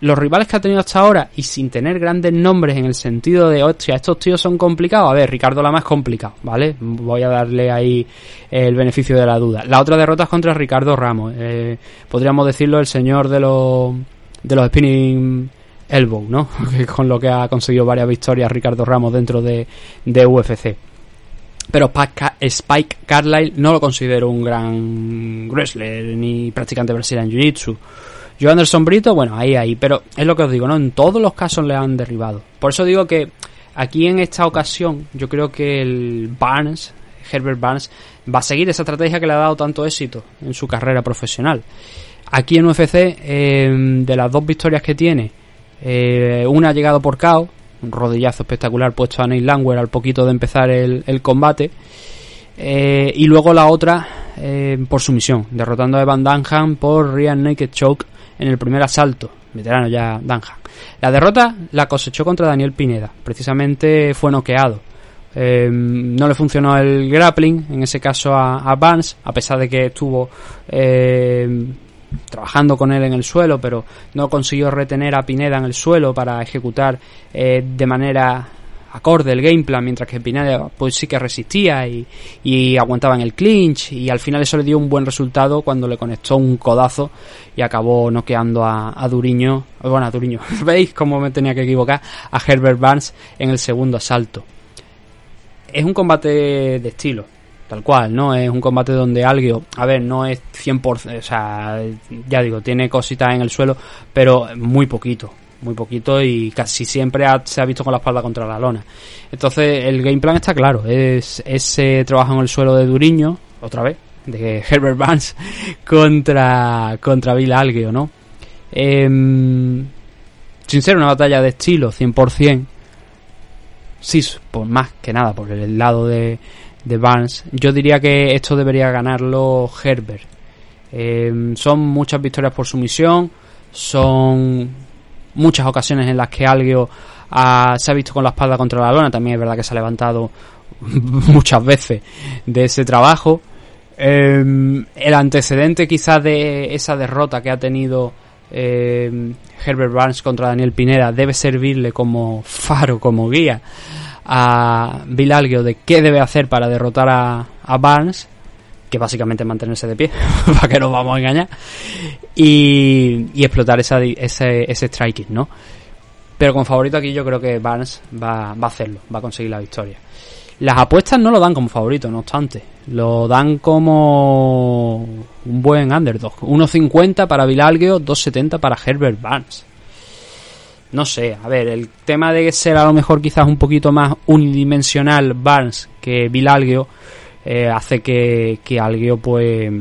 los rivales que ha tenido hasta ahora y sin tener grandes nombres en el sentido de, hostia, estos tíos son complicados. A ver, Ricardo Lama es complicado, ¿vale? Voy a darle ahí el beneficio de la duda. La otra derrota es contra Ricardo Ramos. Eh, podríamos decirlo el señor de los, de los spinning elbow, ¿no? Con lo que ha conseguido varias victorias Ricardo Ramos dentro de, de UFC. Pero Spike Carlyle no lo considero un gran wrestler ni practicante brasileño en Jiu-Jitsu. Joe Anderson Brito, bueno, ahí, ahí. Pero es lo que os digo, ¿no? En todos los casos le han derribado. Por eso digo que aquí en esta ocasión, yo creo que el Barnes, Herbert Barnes, va a seguir esa estrategia que le ha dado tanto éxito en su carrera profesional. Aquí en UFC, eh, de las dos victorias que tiene, eh, una ha llegado por KO, un rodillazo espectacular puesto a Neil Langwer al poquito de empezar el, combate. Eh, y luego la otra por sumisión, derrotando a Evan Dunham por Rear Naked Choke en el primer asalto, veterano ya Danja. La derrota la cosechó contra Daniel Pineda, precisamente fue noqueado Eh, no le funcionó el grappling, en ese caso a, Barnes, a pesar de que estuvo eh, trabajando con él en el suelo, pero no consiguió retener a Pineda en el suelo para ejecutar eh, de manera acorde el game plan, mientras que Pineda pues sí que resistía y, y aguantaba en el clinch y al final eso le dio un buen resultado cuando le conectó un codazo y acabó noqueando a, a Duriño, bueno a Duriño, veis cómo me tenía que equivocar, a Herbert Barnes en el segundo asalto. Es un combate de estilo, tal cual, ¿no? Es un combate donde Algio, a ver, no es 100%, o sea, ya digo, tiene cositas en el suelo, pero muy poquito, muy poquito y casi siempre se ha visto con la espalda contra la lona. Entonces, el game plan está claro, es ese trabajo en el suelo de Duriño, otra vez, de Herbert Barnes contra, contra Bill Algio, ¿no? Em, sin ser una batalla de estilo 100%, sí, por más que nada, por el lado de, de yo diría que esto debería ganarlo Herbert. Eh, son muchas victorias por sumisión, son muchas ocasiones en las que Algio ha- se ha visto con la espalda contra la lona, también es verdad que se ha levantado muchas veces de ese trabajo. Eh, el antecedente quizás de esa derrota que ha tenido eh, Herbert Barnes contra Daniel Pineda debe servirle como faro, como guía a Bill Algio de qué debe hacer para derrotar a, a Barnes, que básicamente mantenerse de pie, para que nos vamos a engañar, y, explotar esa, ese, ese striking, ¿no? Pero como favorito aquí yo creo que Barnes va, va a hacerlo, va a conseguir la victoria. Las apuestas no lo dan como favorito, no obstante. Lo dan como un buen underdog. 1.50 para Vilalgio, 2.70 para Herbert Barnes. No sé, a ver, el tema de ser a lo mejor quizás un poquito más unidimensional Barnes que Vilalgio eh, hace que, que Algio pues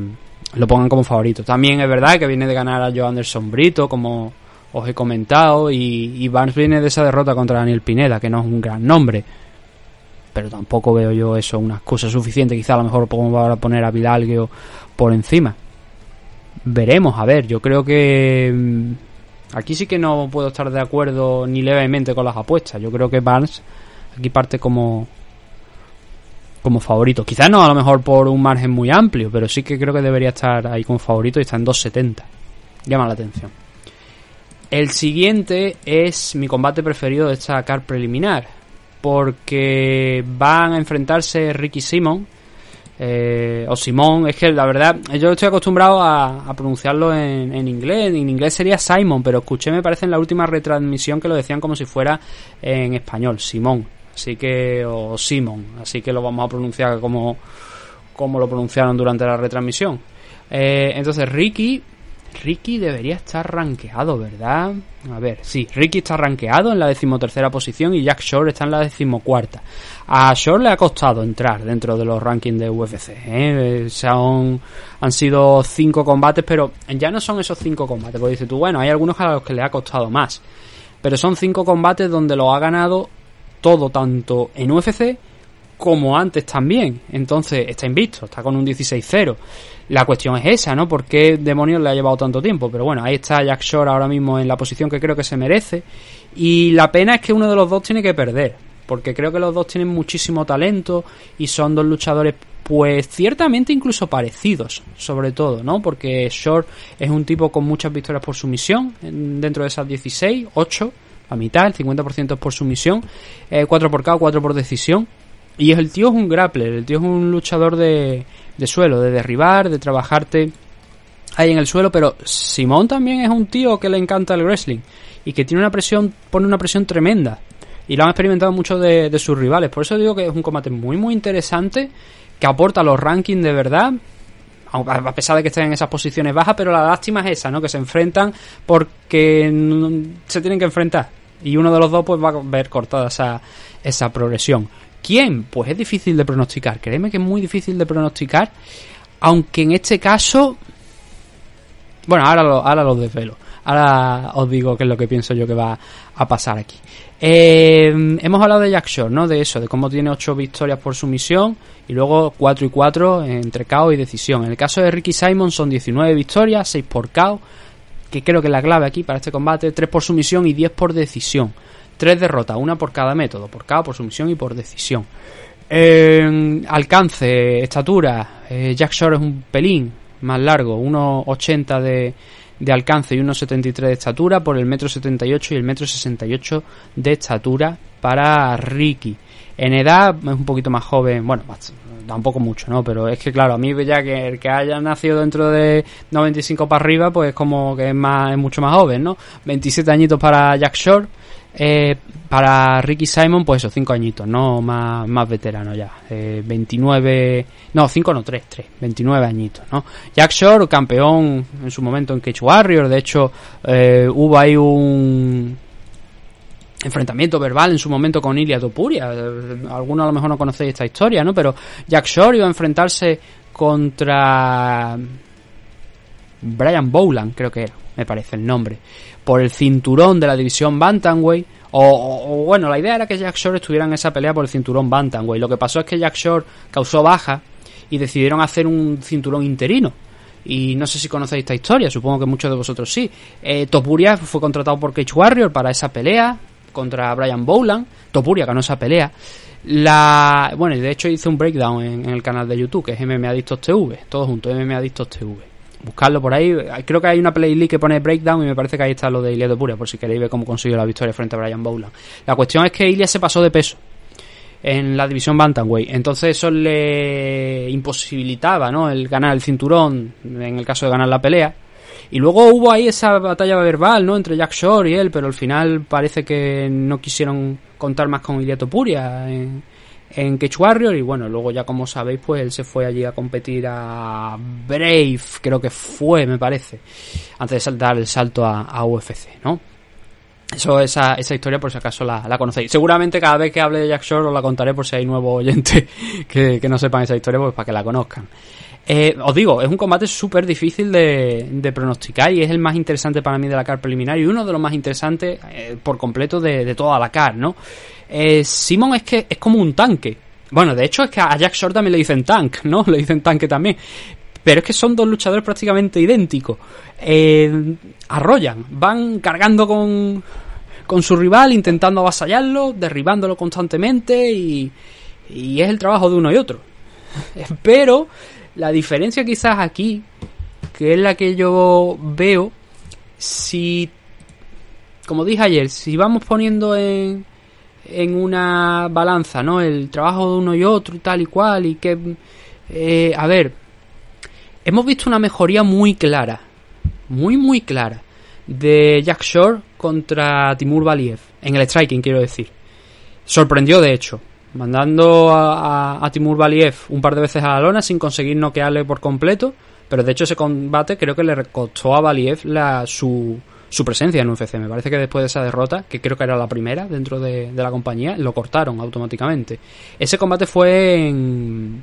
lo pongan como favorito. También es verdad que viene de ganar a Joe Anderson Brito, como os he comentado, y, y Barnes viene de esa derrota contra Daniel Pineda, que no es un gran nombre pero tampoco veo yo eso una excusa suficiente. Quizá a lo mejor a poner a Vidalgueo por encima. Veremos, a ver, yo creo que mm, aquí sí que no puedo estar de acuerdo ni levemente con las apuestas. Yo creo que Barnes aquí parte como como favorito. Quizás no a lo mejor por un margen muy amplio, pero sí que creo que debería estar ahí como favorito y está en 2.70. Llama la atención. El siguiente es mi combate preferido de esta car preliminar porque van a enfrentarse Ricky Simon eh, o Simón, es que la verdad yo estoy acostumbrado a, pronunciarlo en, en inglés, en inglés sería Simon, pero escuché me parece en la última retransmisión que lo decían como si fuera en español, Simón, así que o Simon, así que lo vamos a pronunciar como, como lo pronunciaron durante la retransmisión. Eh, entonces Ricky Ricky debería estar rankeado, ¿verdad? A ver, sí, Ricky está rankeado en la decimotercera posición y Jack Shore está en la decimocuarta. A Shore le ha costado entrar dentro de los rankings de UFC. ¿eh? Son, han sido cinco combates, pero ya no son esos cinco combates. Porque dices tú, bueno, hay algunos a los que le ha costado más. Pero son cinco combates donde lo ha ganado todo, tanto en UFC como antes también. Entonces está invicto, está con un 16-0. La cuestión es esa, ¿no? ¿Por qué demonios le ha llevado tanto tiempo? Pero bueno, ahí está Jack Shore ahora mismo en la posición que creo que se merece. Y la pena es que uno de los dos tiene que perder. Porque creo que los dos tienen muchísimo talento y son dos luchadores, pues ciertamente incluso parecidos, sobre todo, ¿no? Porque Shore es un tipo con muchas victorias por sumisión, en- dentro de esas 16, 8, la mitad, el 50% es por sumisión, eh, 4 por KO, 4 por decisión. Y el tío es un grappler, el tío es un luchador de, de suelo, de derribar, de trabajarte ahí en el suelo, pero Simón también es un tío que le encanta el wrestling y que tiene una presión, pone una presión tremenda. Y lo han experimentado muchos de, sus rivales. Por eso digo que es un combate muy, muy interesante, que aporta los rankings de verdad, a a pesar de que estén en esas posiciones bajas, pero la lástima es esa, ¿no? Que se enfrentan porque se tienen que enfrentar. Y uno de los dos pues va a ver cortada esa, esa progresión. ¿Quién? Pues es difícil de pronosticar. Créeme que es muy difícil de pronosticar. Aunque en este caso. Bueno, ahora lo, ahora lo desvelo. Ahora os digo qué es lo que pienso yo que va a pasar aquí. Eh, hemos hablado de Jack Shore, ¿no? De eso, de cómo tiene 8 victorias por sumisión y luego 4 y 4 entre KO y decisión. En el caso de Ricky Simon son 19 victorias, 6 por KO, que creo que es la clave aquí para este combate, 3 por sumisión y 10 por decisión. tres derrotas, una por cada método, por cada, por sumisión y por decisión. Alcance, estatura, eh, Jack Shore es un pelín más largo, 1,80 de, de alcance y 1,73 de estatura por el metro 78 y el metro 68 de estatura para Ricky. En edad es un poquito más joven, bueno, tampoco mucho, ¿no? Pero es que claro, a mí ya que el que haya nacido dentro de 95 para arriba, pues como que es más es mucho más joven, ¿no? 27 añitos para Jack Shore. Eh, para Ricky Simon, pues eso, 5 añitos, ¿no? Más, más veterano ya. Eh, 29, no, 5 no, 3, 3, 29 añitos, ¿no? Jack Shore, campeón en su momento en Cage Warrior, de hecho, eh, hubo ahí un enfrentamiento verbal en su momento con Ilia Topuria. Algunos a lo mejor no conocéis esta historia, ¿no? Pero Jack Shore iba a enfrentarse contra Brian Bowland, creo que era, me parece el nombre, por el cinturón de la división Bantamweight. O, bueno, la idea era que Jack Shore estuviera en esa pelea por el cinturón Bantamweight. Lo que pasó es que Jack Shore causó baja y decidieron hacer un cinturón interino. Y no sé si conocéis esta historia, supongo que muchos de vosotros sí. Eh, Topuria fue contratado por Cage Warrior para esa pelea contra Brian Bowland. Topuria ganó esa pelea. La, bueno, y de hecho hice un breakdown en, el canal de YouTube, que es MMA Adictos TV, todo junto, MMA Adictos TV. Buscarlo por ahí, creo que hay una playlist que pone breakdown y me parece que ahí está lo de Ilia Topuria, por si queréis ver cómo consiguió la victoria frente a Brian Bowland. La cuestión es que Ilia se pasó de peso en la división Bantamweight. Entonces eso le imposibilitaba, ¿no? El ganar el cinturón en el caso de ganar la pelea. Y luego hubo ahí esa batalla verbal, ¿no? Entre Jack Shore y él, pero al final parece que no quisieron contar más con Ilia Topuria en, en Warrior. Y bueno, luego ya como sabéis, pues él se fue allí a competir a Brave, creo que fue, me parece, antes de dar el salto a, a UFC, ¿no? Eso, esa, esa historia, por si acaso la, la conocéis. Seguramente cada vez que hable de Jack Shore os la contaré por si hay nuevos oyentes que, que no sepan esa historia, pues para que la conozcan. Eh, os digo, es un combate súper difícil de, de pronosticar y es el más interesante para mí de la CAR preliminar y uno de los más interesantes eh, por completo de, de toda la CAR, ¿no? Eh, Simon es que es como un tanque. Bueno, de hecho es que a Jack Shore también le dicen tank, ¿no? Le dicen tanque también. Pero es que son dos luchadores prácticamente idénticos. Eh, arrollan, van cargando con, con su rival, intentando avasallarlo, derribándolo constantemente y, y es el trabajo de uno y otro. Pero la diferencia quizás aquí, que es la que yo veo, si, como dije ayer, si vamos poniendo en, en una balanza, ¿no? El trabajo de uno y otro tal y cual y que, eh, a ver, hemos visto una mejoría muy clara, muy muy clara, de Jack Shore contra Timur Valiev, en el striking quiero decir. Sorprendió de hecho, mandando a, Timur Valiev un par de veces a la lona sin conseguir noquearle por completo, pero de hecho ese combate creo que le costó a Valiev la, su, su presencia en UFC. Me parece que después de esa derrota, que creo que era la primera dentro de, de la compañía, lo cortaron automáticamente. Ese combate fue en,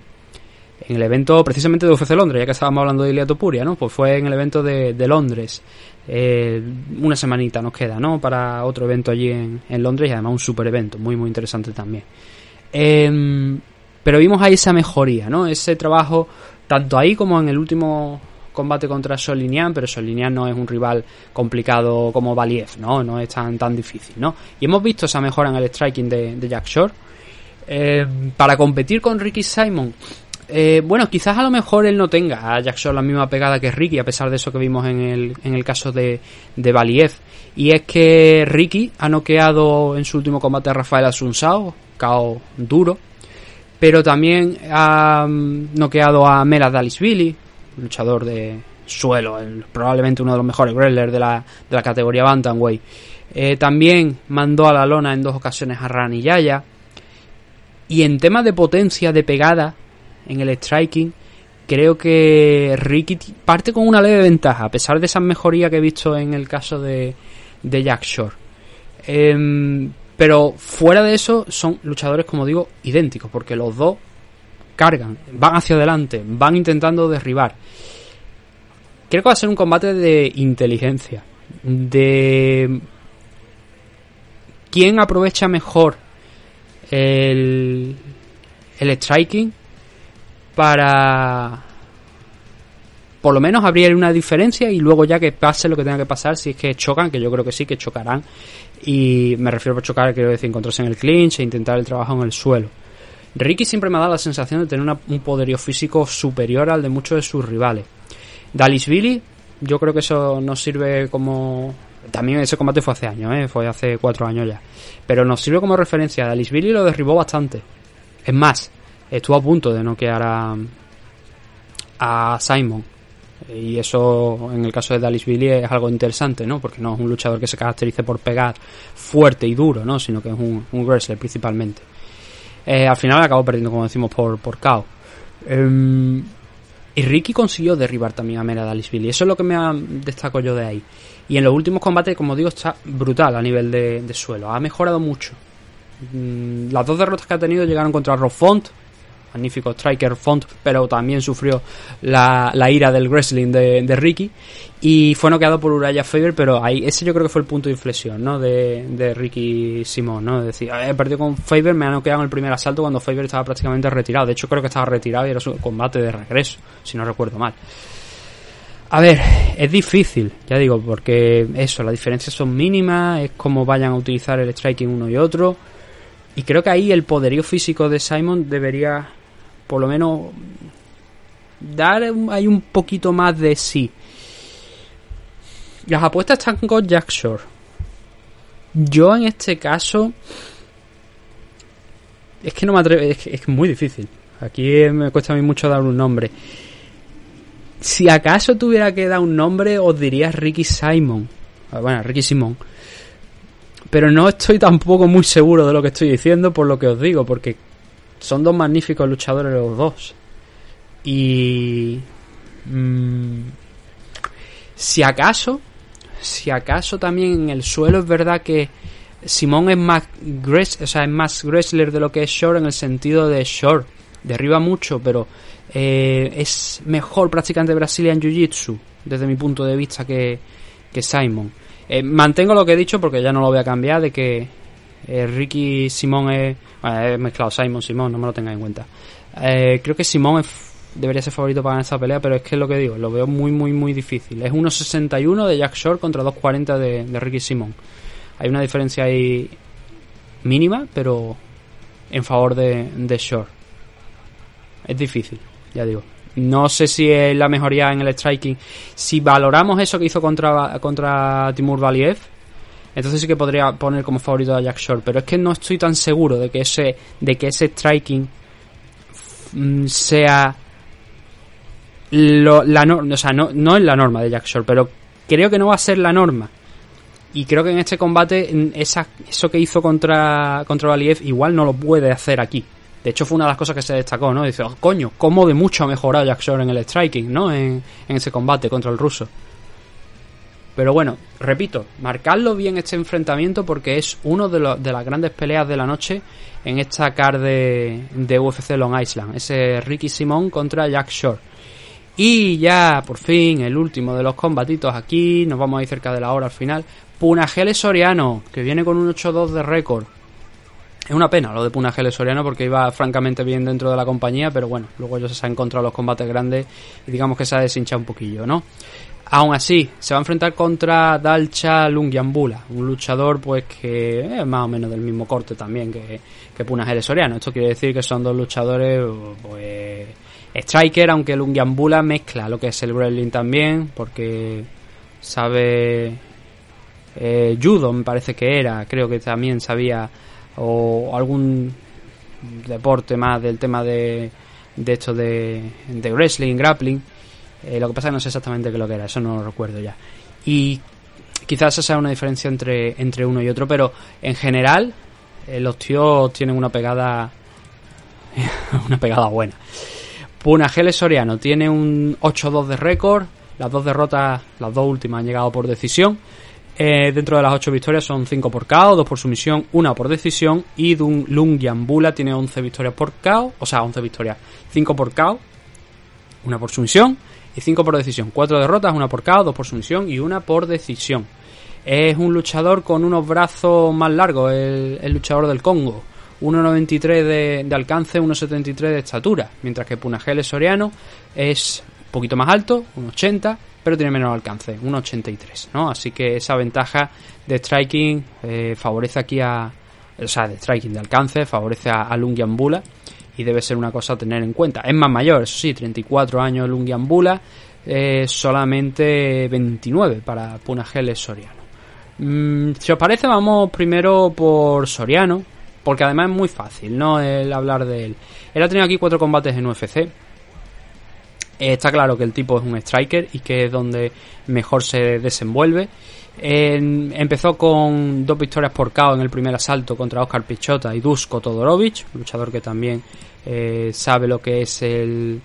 en el evento precisamente de UFC Londres, ya que estábamos hablando de Ilia Topuria, ¿no? Pues fue en el evento de, de Londres. Eh, una semanita nos queda, ¿no? Para otro evento allí en, en Londres y además un super evento, muy muy interesante también. Eh, pero vimos ahí esa mejoría, ¿no? Ese trabajo, tanto ahí como en el último combate contra Solinian, pero Solinian no es un rival complicado como Valiev, ¿no? No es tan, tan difícil, ¿no? Y hemos visto esa mejora en el striking de, Jack Shore. Eh, para competir con Ricky Simon, eh, bueno, quizás a lo mejor él no tenga a Jack Shore la misma pegada que Ricky, a pesar de eso que vimos en el, en el caso de, de Valiev. Y es que Ricky ha noqueado en su último combate a Rafael Asunsao, cao duro, pero también ha mm, noqueado a Mela Dalisvili, luchador de suelo, el- probablemente uno de los mejores grapplers de la, de la categoría Bantamweight. Eh, también mandó a la lona en dos ocasiones a Rani Yaya. Y en temas de potencia de pegada en el striking, creo que Ricky parte con una leve ventaja, a pesar de esas mejorías que he visto en el caso de, de Jack Shore. Em, pero fuera de eso, son luchadores, como digo, idénticos, porque los dos cargan, van hacia adelante, van intentando derribar. Creo que va a ser un combate de inteligencia, de quién aprovecha mejor el, el striking para por lo menos habría una diferencia y luego ya que pase lo que tenga que pasar, si es que chocan, que yo creo que sí, que chocarán. Y me refiero por chocar, quiero decir, encontrarse en el clinch e intentar el trabajo en el suelo. Ricky siempre me ha dado la sensación de tener un poderío físico superior al de muchos de sus rivales. Billy yo creo que eso nos sirve como... También ese combate fue hace años, ¿eh? fue hace cuatro años ya. Pero nos sirve como referencia. Billy lo derribó bastante. Es más, estuvo a punto de noquear a, a Simon. Y eso, en el caso de Dallas Billy, es algo interesante, ¿no? Porque no es un luchador que se caracterice por pegar fuerte y duro, ¿no? Sino que es un, wrestler principalmente. Eh, al final acabó perdiendo, como decimos, por, por KO. Em, y Ricky consiguió derribar también a Mera Dallas Billy. Eso es lo que me destaco yo de ahí. Y en los últimos combates, como digo, está brutal a nivel de, de suelo. Ha mejorado mucho. Mm, Las dos derrotas que ha tenido llegaron contra Rob Font, magnífico striker Font, pero también sufrió la, ira del wrestling de, Ricky y fue noqueado por Uraya Faber, pero ahí ese yo creo que fue el punto de inflexión, ¿no? De, Ricky Simón, ¿no? Es decir, he perdido con Faber, me ha noqueado en el primer asalto cuando Faber estaba prácticamente retirado. De hecho, creo que estaba retirado y era su combate de regreso, si no recuerdo mal. A ver, es difícil, ya digo, porque eso, las diferencias son mínimas, es como vayan a utilizar el striking uno y otro. Y creo que ahí el poderío físico de Simon debería, por lo menos, dar ahí un poquito más de sí. Las apuestas están con Jack Shore. Yo en este caso. Es que no me atrevo. Es, que muy difícil. Aquí me cuesta a mí mucho dar un nombre. Si acaso tuviera que dar un nombre, os diría Ricky Simon. Ah, Bueno, Ricky Simon. Pero no estoy tampoco muy seguro de lo que estoy diciendo por lo que os digo, porque son dos magníficos luchadores los dos. Y... mm, si acaso, si acaso también en el suelo es verdad que Simón es más o sea, es más wrestler de lo que es Shore en el sentido de Shore derriba mucho, pero eh, es mejor practicante Brazilian Jiu-Jitsu desde mi punto de vista que, que Simon. Eh, mantengo lo que he dicho porque ya no lo voy a cambiar de que eh, Ricky Simón es bueno, he mezclado Simon Simón, no me lo tengáis en cuenta. Eh, creo que Simón debería ser favorito para ganar esta pelea, pero es que es lo que digo, lo veo muy, muy, muy difícil. Es 1.61 de Jack Shore contra 2.40 de, de Ricky Simón. Hay una diferencia ahí mínima, pero en favor de, de Shore. Es difícil, ya digo. No sé si es la mejoría en el striking. Si valoramos eso que hizo contra, contra Timur Valiev, entonces sí que podría poner como favorito a Jack Shore. Pero es que no estoy tan seguro de que ese, de que ese striking mm, sea lo- la norma, o sea, no, no es la norma de Jack Shore, pero creo que no va a ser la norma. Y creo que en este combate esa, eso que hizo contra, contra Valiev igual no lo puede hacer aquí. De hecho fue una de las cosas que se destacó, ¿no? Dice, "Oh, coño, cómo de mucho ha mejorado Jack Shore en el striking, ¿no? En, en ese combate contra el ruso. Pero bueno, repito, marcarlo bien este enfrentamiento porque es uno de, de las grandes peleas de la noche en esta card de, de UFC Long Island. Ese Ricky Simón contra Jack Shore. Y ya, por fin, el último de los combatitos aquí. Nos vamos a ir cerca de la hora al final. Punagele Soriano, que viene con un 8-2 de récord. Es una pena lo de Punagele Soriano porque iba francamente bien dentro de la compañía, pero bueno, luego ellos se han encontrado los combates grandes y digamos que se ha deshinchado un poquillo, ¿no? Aún así, se va a enfrentar contra Dalcha Lungiambula, un luchador pues que es más o menos del mismo corte también que, que Punagele Soriano. Esto quiere decir que son dos luchadores pues striker, aunque Lungiambula mezcla lo que es el wrestling también, porque sabe eh, judo me parece que era, creo que también sabía o algún deporte más del tema de, de esto de, de wrestling, grappling. Eh, lo que pasa es que no sé exactamente qué lo que era, eso no lo recuerdo ya. Y quizás esa sea una diferencia entre, entre uno y otro, pero en general eh, los tíos tienen una pegada una pegada buena. Punagele Soriano tiene un 8-2 de récord, las dos derrotas, las dos últimas han llegado por decisión. Eh, dentro de las 8 victorias son 5 por KO, 2 por sumisión, 1 por decisión. Y Dun Lung Yambula tiene 11 victorias por KO, o sea, 11 victorias, 5 por KO, 1 por sumisión y 5 por decisión. 4 derrotas, 1 por KO, 2 por sumisión y 1 por decisión. Es un luchador con unos brazos más largos, el, luchador del Congo. 1,93 de, de alcance, 1,73 de estatura. Mientras que Punagele Soriano es poquito más alto, un 80, pero tiene menos alcance, un 83, ¿no? Así que esa ventaja de striking eh, favorece aquí a... O sea, de striking de alcance, favorece a, a Lungiambula y debe ser una cosa a tener en cuenta. Es más mayor, eso sí, 34 años Lungiambula, eh, solamente 29 para Punagel Soriano. Mm, si os parece, vamos primero por Soriano, porque además es muy fácil, ¿no? El hablar de él. Él ha tenido aquí cuatro combates en UFC. Eh, está claro que el tipo es un striker y que es donde mejor se desenvuelve. En- empezó con dos victorias por KO en el primer asalto contra Oscar Pichota y Dusko Todorovic, luchador que también eh, sabe lo que es el,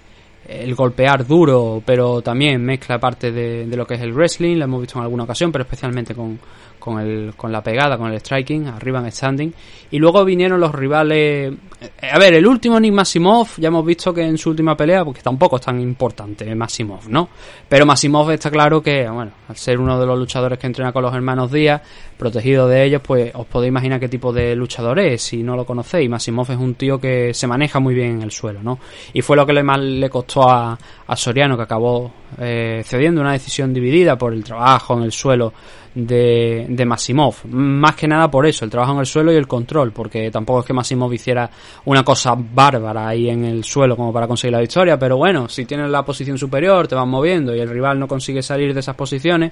el golpear duro, pero también mezcla parte de, de lo que es el wrestling, lo hemos visto en alguna ocasión, pero especialmente con, con, el, con la pegada, con el striking, arriba en standing. Y luego vinieron los rivales. eh, A ver, el último Nick Maximov, ya hemos visto que en su última pelea, porque tampoco es tan importante Maximov, ¿no? Pero Maximov está claro que, bueno, al ser uno de los luchadores que entrena con los hermanos Díaz, protegido de ellos, pues os podéis imaginar qué tipo de luchador es, si no lo conocéis. Maximov es un tío que se maneja muy bien en el suelo, ¿no? Y fue lo que le más le costó a, a Soriano, que acabó eh, cediendo una decisión dividida por el trabajo en el suelo de, de. Más que nada por eso, el trabajo en el suelo y el control, porque tampoco es que Maximov hiciera una cosa bárbara ahí en el suelo como para conseguir la victoria, pero bueno, si tienes la posición superior, te vas moviendo y el rival no consigue salir de esas posiciones,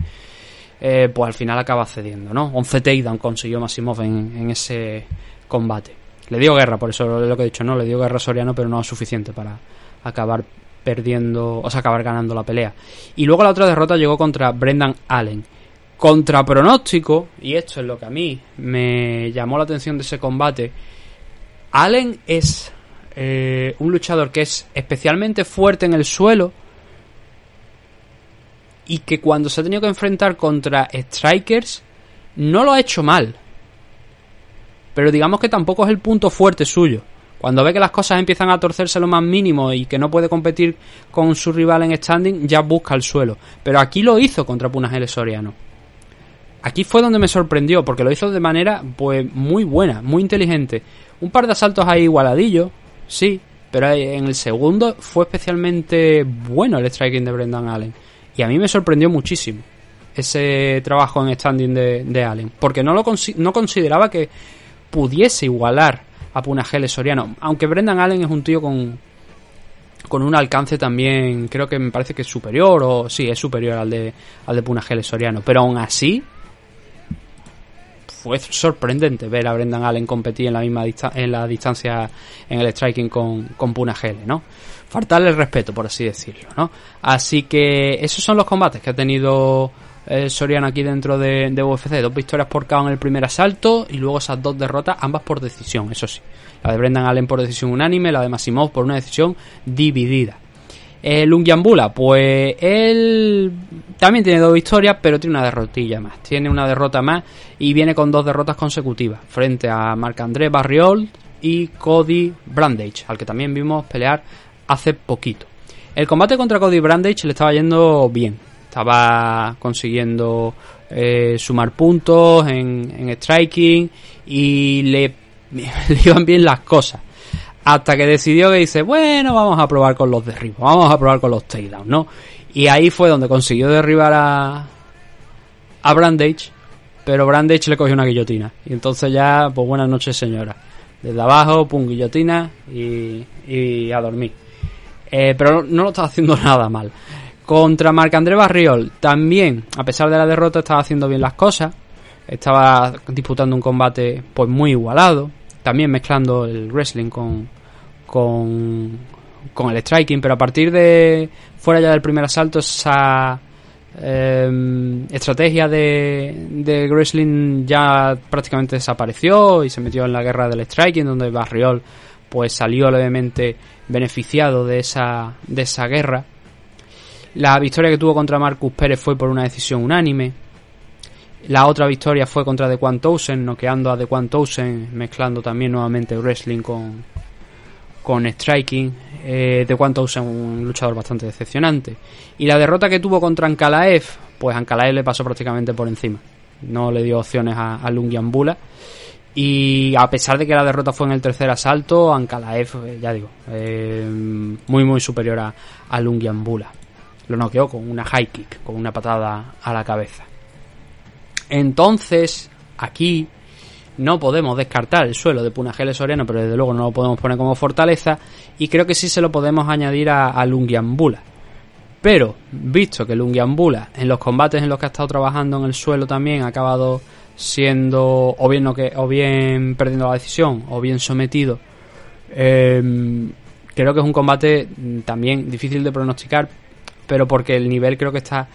eh, pues al final acaba cediendo, ¿no? 11 takedown consiguió Maximov en, en ese combate. Le dio guerra, por eso es lo que he dicho, ¿no? Le dio guerra a Soriano, pero no suficiente para acabar perdiendo, o sea, acabar ganando la pelea. Y luego la otra derrota llegó contra Brendan Allen. Contra pronóstico, y esto es lo que a mí me llamó la atención de ese combate, Allen es eh, un luchador que es especialmente fuerte en el suelo y que cuando se ha tenido que enfrentar contra strikers no lo ha hecho mal. Pero digamos que tampoco es el punto fuerte suyo. Cuando ve que las cosas empiezan a torcerse lo más mínimo y que no puede competir con su rival en standing, ya busca el suelo. Pero aquí lo hizo contra Punagel Soriano. Aquí fue donde me sorprendió, porque lo hizo de manera pues muy buena, muy inteligente. Un par de asaltos ahí igualadillos, sí, pero en el segundo fue especialmente bueno el striking de Brendan Allen. Y a mí me sorprendió muchísimo ese trabajo en standing de, de Allen, porque no lo no consideraba que pudiese igualar a Soriano, aunque Brendan Allen es un tío con con un alcance también, creo que me parece que es superior o sí, es superior al de al de Punagel Soriano, pero aún así fue sorprendente ver a Brendan Allen competir en la misma en la distancia en el striking con, con Punagele, ¿no? Faltarle el respeto, por así decirlo, ¿no? Así que esos son los combates que ha tenido eh, Soriano aquí dentro de, de UFC. Dos victorias por KO en el primer asalto y luego esas dos derrotas, ambas por decisión, eso sí. La de Brendan Allen por decisión unánime, la de Maximov por una decisión dividida. Eh, Lungiambula, pues él también tiene dos victorias, pero tiene una derrotilla más. Tiene una derrota más y viene con dos derrotas consecutivas frente a Marc-André Barriol y Cody Brandage, al que también vimos pelear hace poquito. El combate contra Cody Brandage le estaba yendo bien. Estaba consiguiendo eh, sumar puntos en, en striking y le, iban bien las cosas. Hasta que decidió que dice, bueno, vamos a probar con los derribos, vamos a probar con los takedowns, ¿no? Y ahí fue donde consiguió derribar a, a Brandage, pero Brandage le cogió una guillotina. Y entonces ya, pues buenas noches señora. Desde abajo, pum, guillotina y, a dormir. Eh, pero no lo estaba haciendo nada mal. Contra Marc-André Barriol, también, a pesar de la derrota, estaba haciendo bien las cosas. Estaba disputando un combate pues muy igualado. También mezclando el wrestling con, con, con el striking. Pero a partir de fuera ya del primer asalto, esa eh, estrategia de, de wrestling ya prácticamente desapareció y se metió en la guerra del striking, donde Barriol pues salió levemente beneficiado de esa, de esa guerra. La victoria que tuvo contra Marcus Pérez fue por una decisión unánime. La otra victoria fue contra Dequan Townsend, noqueando a Dequan Townsend, mezclando también nuevamente wrestling con, con striking. Eh, Dequan Townsend, un luchador bastante decepcionante. Y la derrota que tuvo contra Ankalaev, pues Ankalaev le pasó prácticamente por encima. No le dio opciones a, a Lungiambula. Y a pesar de que la derrota fue en el tercer asalto, Ankalaev, eh, ya digo, eh, muy muy superior a, a Lungiambula. Lo noqueó con una high kick, con una patada a la cabeza. Entonces, aquí no podemos descartar el suelo de Punagele Soriano, pero desde luego no lo podemos poner como fortaleza. Y creo que sí se lo podemos añadir a, a Lungiambula. Pero, visto que Lungiambula en los combates en los que ha estado trabajando en el suelo también ha acabado siendo o bien, que, o bien perdiendo la decisión o bien sometido, eh, creo que es un combate mm, también difícil de pronosticar, pero porque el nivel creo que está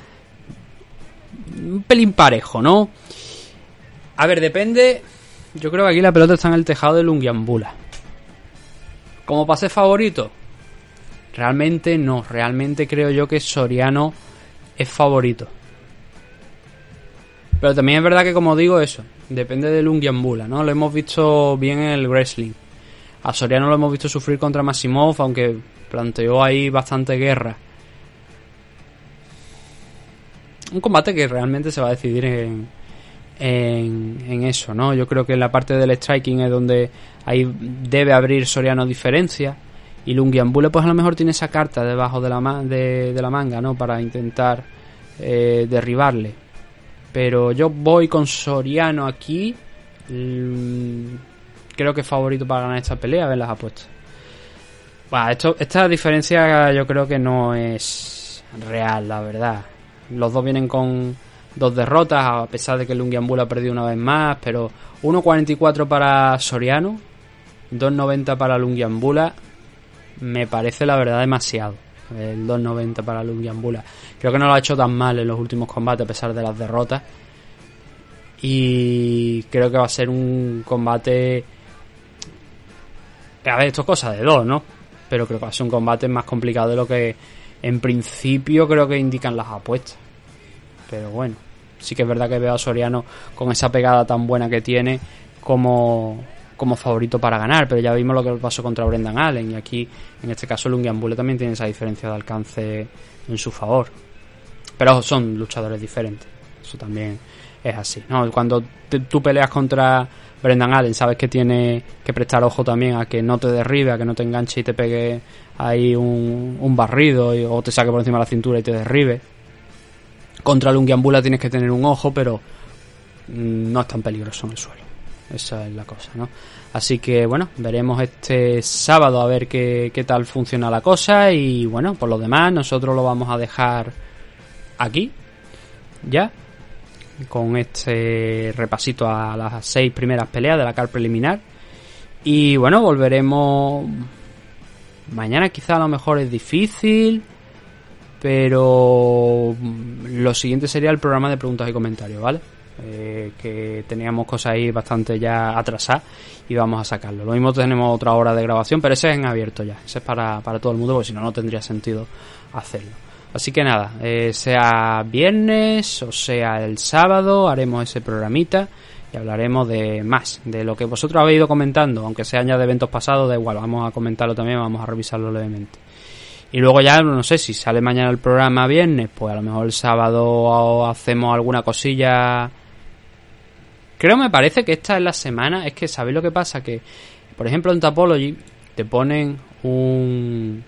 un pelín parejo, ¿no? A ver, depende. Yo creo que aquí la pelota está en el tejado de Lungiambula. Como pase favorito, realmente no. Realmente creo yo que Soriano es favorito. Pero también es verdad que, como digo, eso. Depende de Lungiambula, ¿no? Lo hemos visto bien en el wrestling. A Soriano lo hemos visto sufrir contra Maximov, aunque planteó ahí bastante guerra. Un combate que realmente se va a decidir en, en, eso, ¿no? Yo creo que en la parte del striking es donde ahí debe abrir Soriano diferencia. Y Lungiambule pues a lo mejor tiene esa carta debajo de la, de la manga, ¿no? Para intentar eh, derribarle. Pero yo voy con Soriano aquí. Mm, creo que es favorito para ganar esta pelea, a ver las apuestas. Bueno, esto, esta diferencia yo creo que no es real, la verdad. Los dos vienen con dos derrotas, a pesar de que Lungiambula ha perdido una vez más, pero 1.44 para Soriano, 2.90 para Lungiambula, me parece la verdad demasiado. El 2.90 para Lungiambula. Creo que no lo ha hecho tan mal en los últimos combates, a pesar de las derrotas. Y creo que va a ser un combate. A ver, esto es cosa de dos, ¿no? Pero creo que va a ser un combate más complicado de lo que en principio creo que indican las apuestas. Pero bueno, sí que es verdad que veo a Soriano con esa pegada tan buena que tiene como, como favorito para ganar. Pero ya vimos lo que pasó contra Brendan Allen. Y aquí, en este caso, Lungiambule también tiene esa diferencia de alcance en su favor. Pero son luchadores diferentes. Eso también es así. ¿no? Cuando te- tú peleas contra Brendan Allen, sabes que tiene que prestar ojo también a que no te derribe, a que no te enganche y te pegue ahí un, un barrido o te saque por encima de la cintura y te derribe. Contra Lungiambula tienes que tener un ojo, pero mm, no es tan peligroso en el suelo. Esa es la cosa, ¿no? Así que bueno, veremos este sábado a ver qué, qué tal funciona la cosa y bueno, por lo demás nosotros lo vamos a dejar aquí, ya, con este repasito a las seis primeras peleas de la car preliminar. Y bueno, volveremos mañana quizá a lo mejor es difícil, pero mm, lo siguiente sería el programa de preguntas y comentarios, ¿vale? Eh, que teníamos cosas ahí bastante ya atrasadas y vamos a sacarlo. Lo mismo tenemos otra hora de grabación, pero ese es en abierto ya. Ese es para, para todo el mundo, porque si no, no tendría sentido hacerlo. Así que nada, eh, sea viernes o sea el sábado, haremos ese programita y hablaremos de más, de lo que vosotros habéis ido comentando, aunque sean ya de eventos pasados, da igual, vamos a comentarlo también, vamos a revisarlo levemente. Y luego ya, no sé, si sale mañana el programa viernes, pues a lo mejor el sábado hacemos alguna cosilla. Creo, me parece que esta es la semana, es que, ¿sabéis lo que pasa? Que, por ejemplo, en Tapology te ponen un...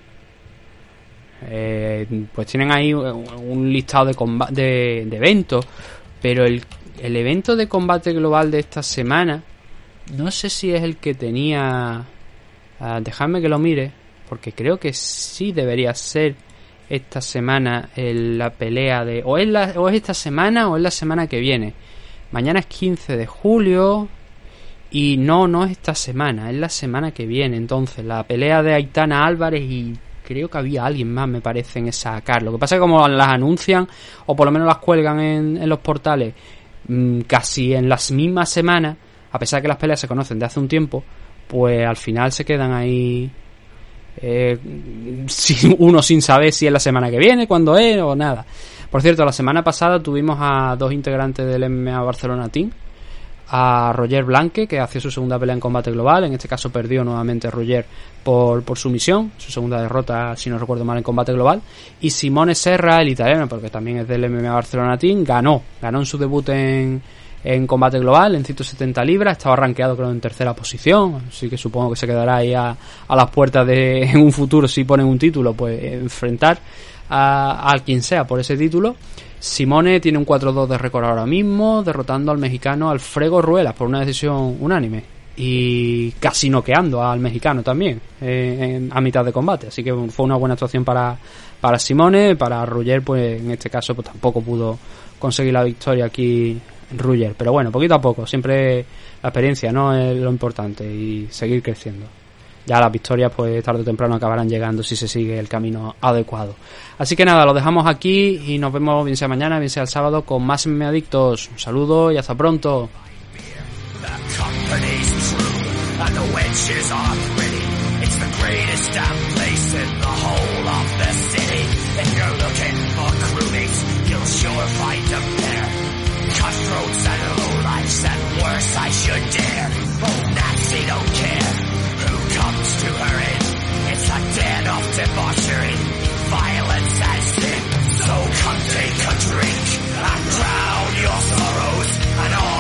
eh, pues tienen ahí un listado de, comba- de, de eventos, pero el, el evento de combate global de esta semana, no sé si es el que tenía... ah, dejadme que lo mire, porque creo que sí debería ser esta semana la pelea de... O es, esta semana o es la semana que viene. Mañana es 15 de julio y no, no es esta semana, es la semana que viene. Entonces, la pelea de Aitana Álvarez y creo que había alguien más, me parece, en esa car. Lo que pasa es que como las anuncian o por lo menos las cuelgan en, en los portales mm, casi en las mismas semanas, a pesar de que las peleas se conocen de hace un tiempo, pues al final se quedan ahí eh, uno sin saber si es la semana que viene, cuándo es o nada. Por cierto, la semana pasada tuvimos a dos integrantes del MMA Barcelona Team, a Roger Blanque, que hacía su segunda pelea en combate global, en este caso perdió nuevamente Roger por, por sumisión, su segunda derrota, si no recuerdo mal, en combate global, y Simone Serra, el italiano, porque también es del MMA Barcelona Team, ganó, ganó en su debut en, en combate global, en 170 libras, estaba rankeado creo en tercera posición, así que supongo que se quedará ahí a, a las puertas de en un futuro si ponen un título, pues enfrentar a, al quien sea por ese título. Simone tiene un 4-2 de récord ahora mismo, derrotando al mexicano Alfredo Ruelas por una decisión unánime. Y casi noqueando al mexicano también eh, en- a mitad de combate. Así que fue una buena actuación para, para Simone. Para Ruller, pues en este caso, pues tampoco pudo conseguir la victoria aquí Ruller. Pero bueno, poquito a poco. Siempre la experiencia no es lo importante y seguir creciendo ya las victorias pues tarde o temprano acabarán llegando si se sigue el camino adecuado. Así que nada, lo dejamos aquí y nos vemos bien sea mañana, bien sea el sábado con más Adictos. Un saludo y hasta pronto. unless you're dead. Oh, Nazi don't care who comes to her aid. It's a den of debauchery, violence and sin. So come take a drink and drown your sorrows and all.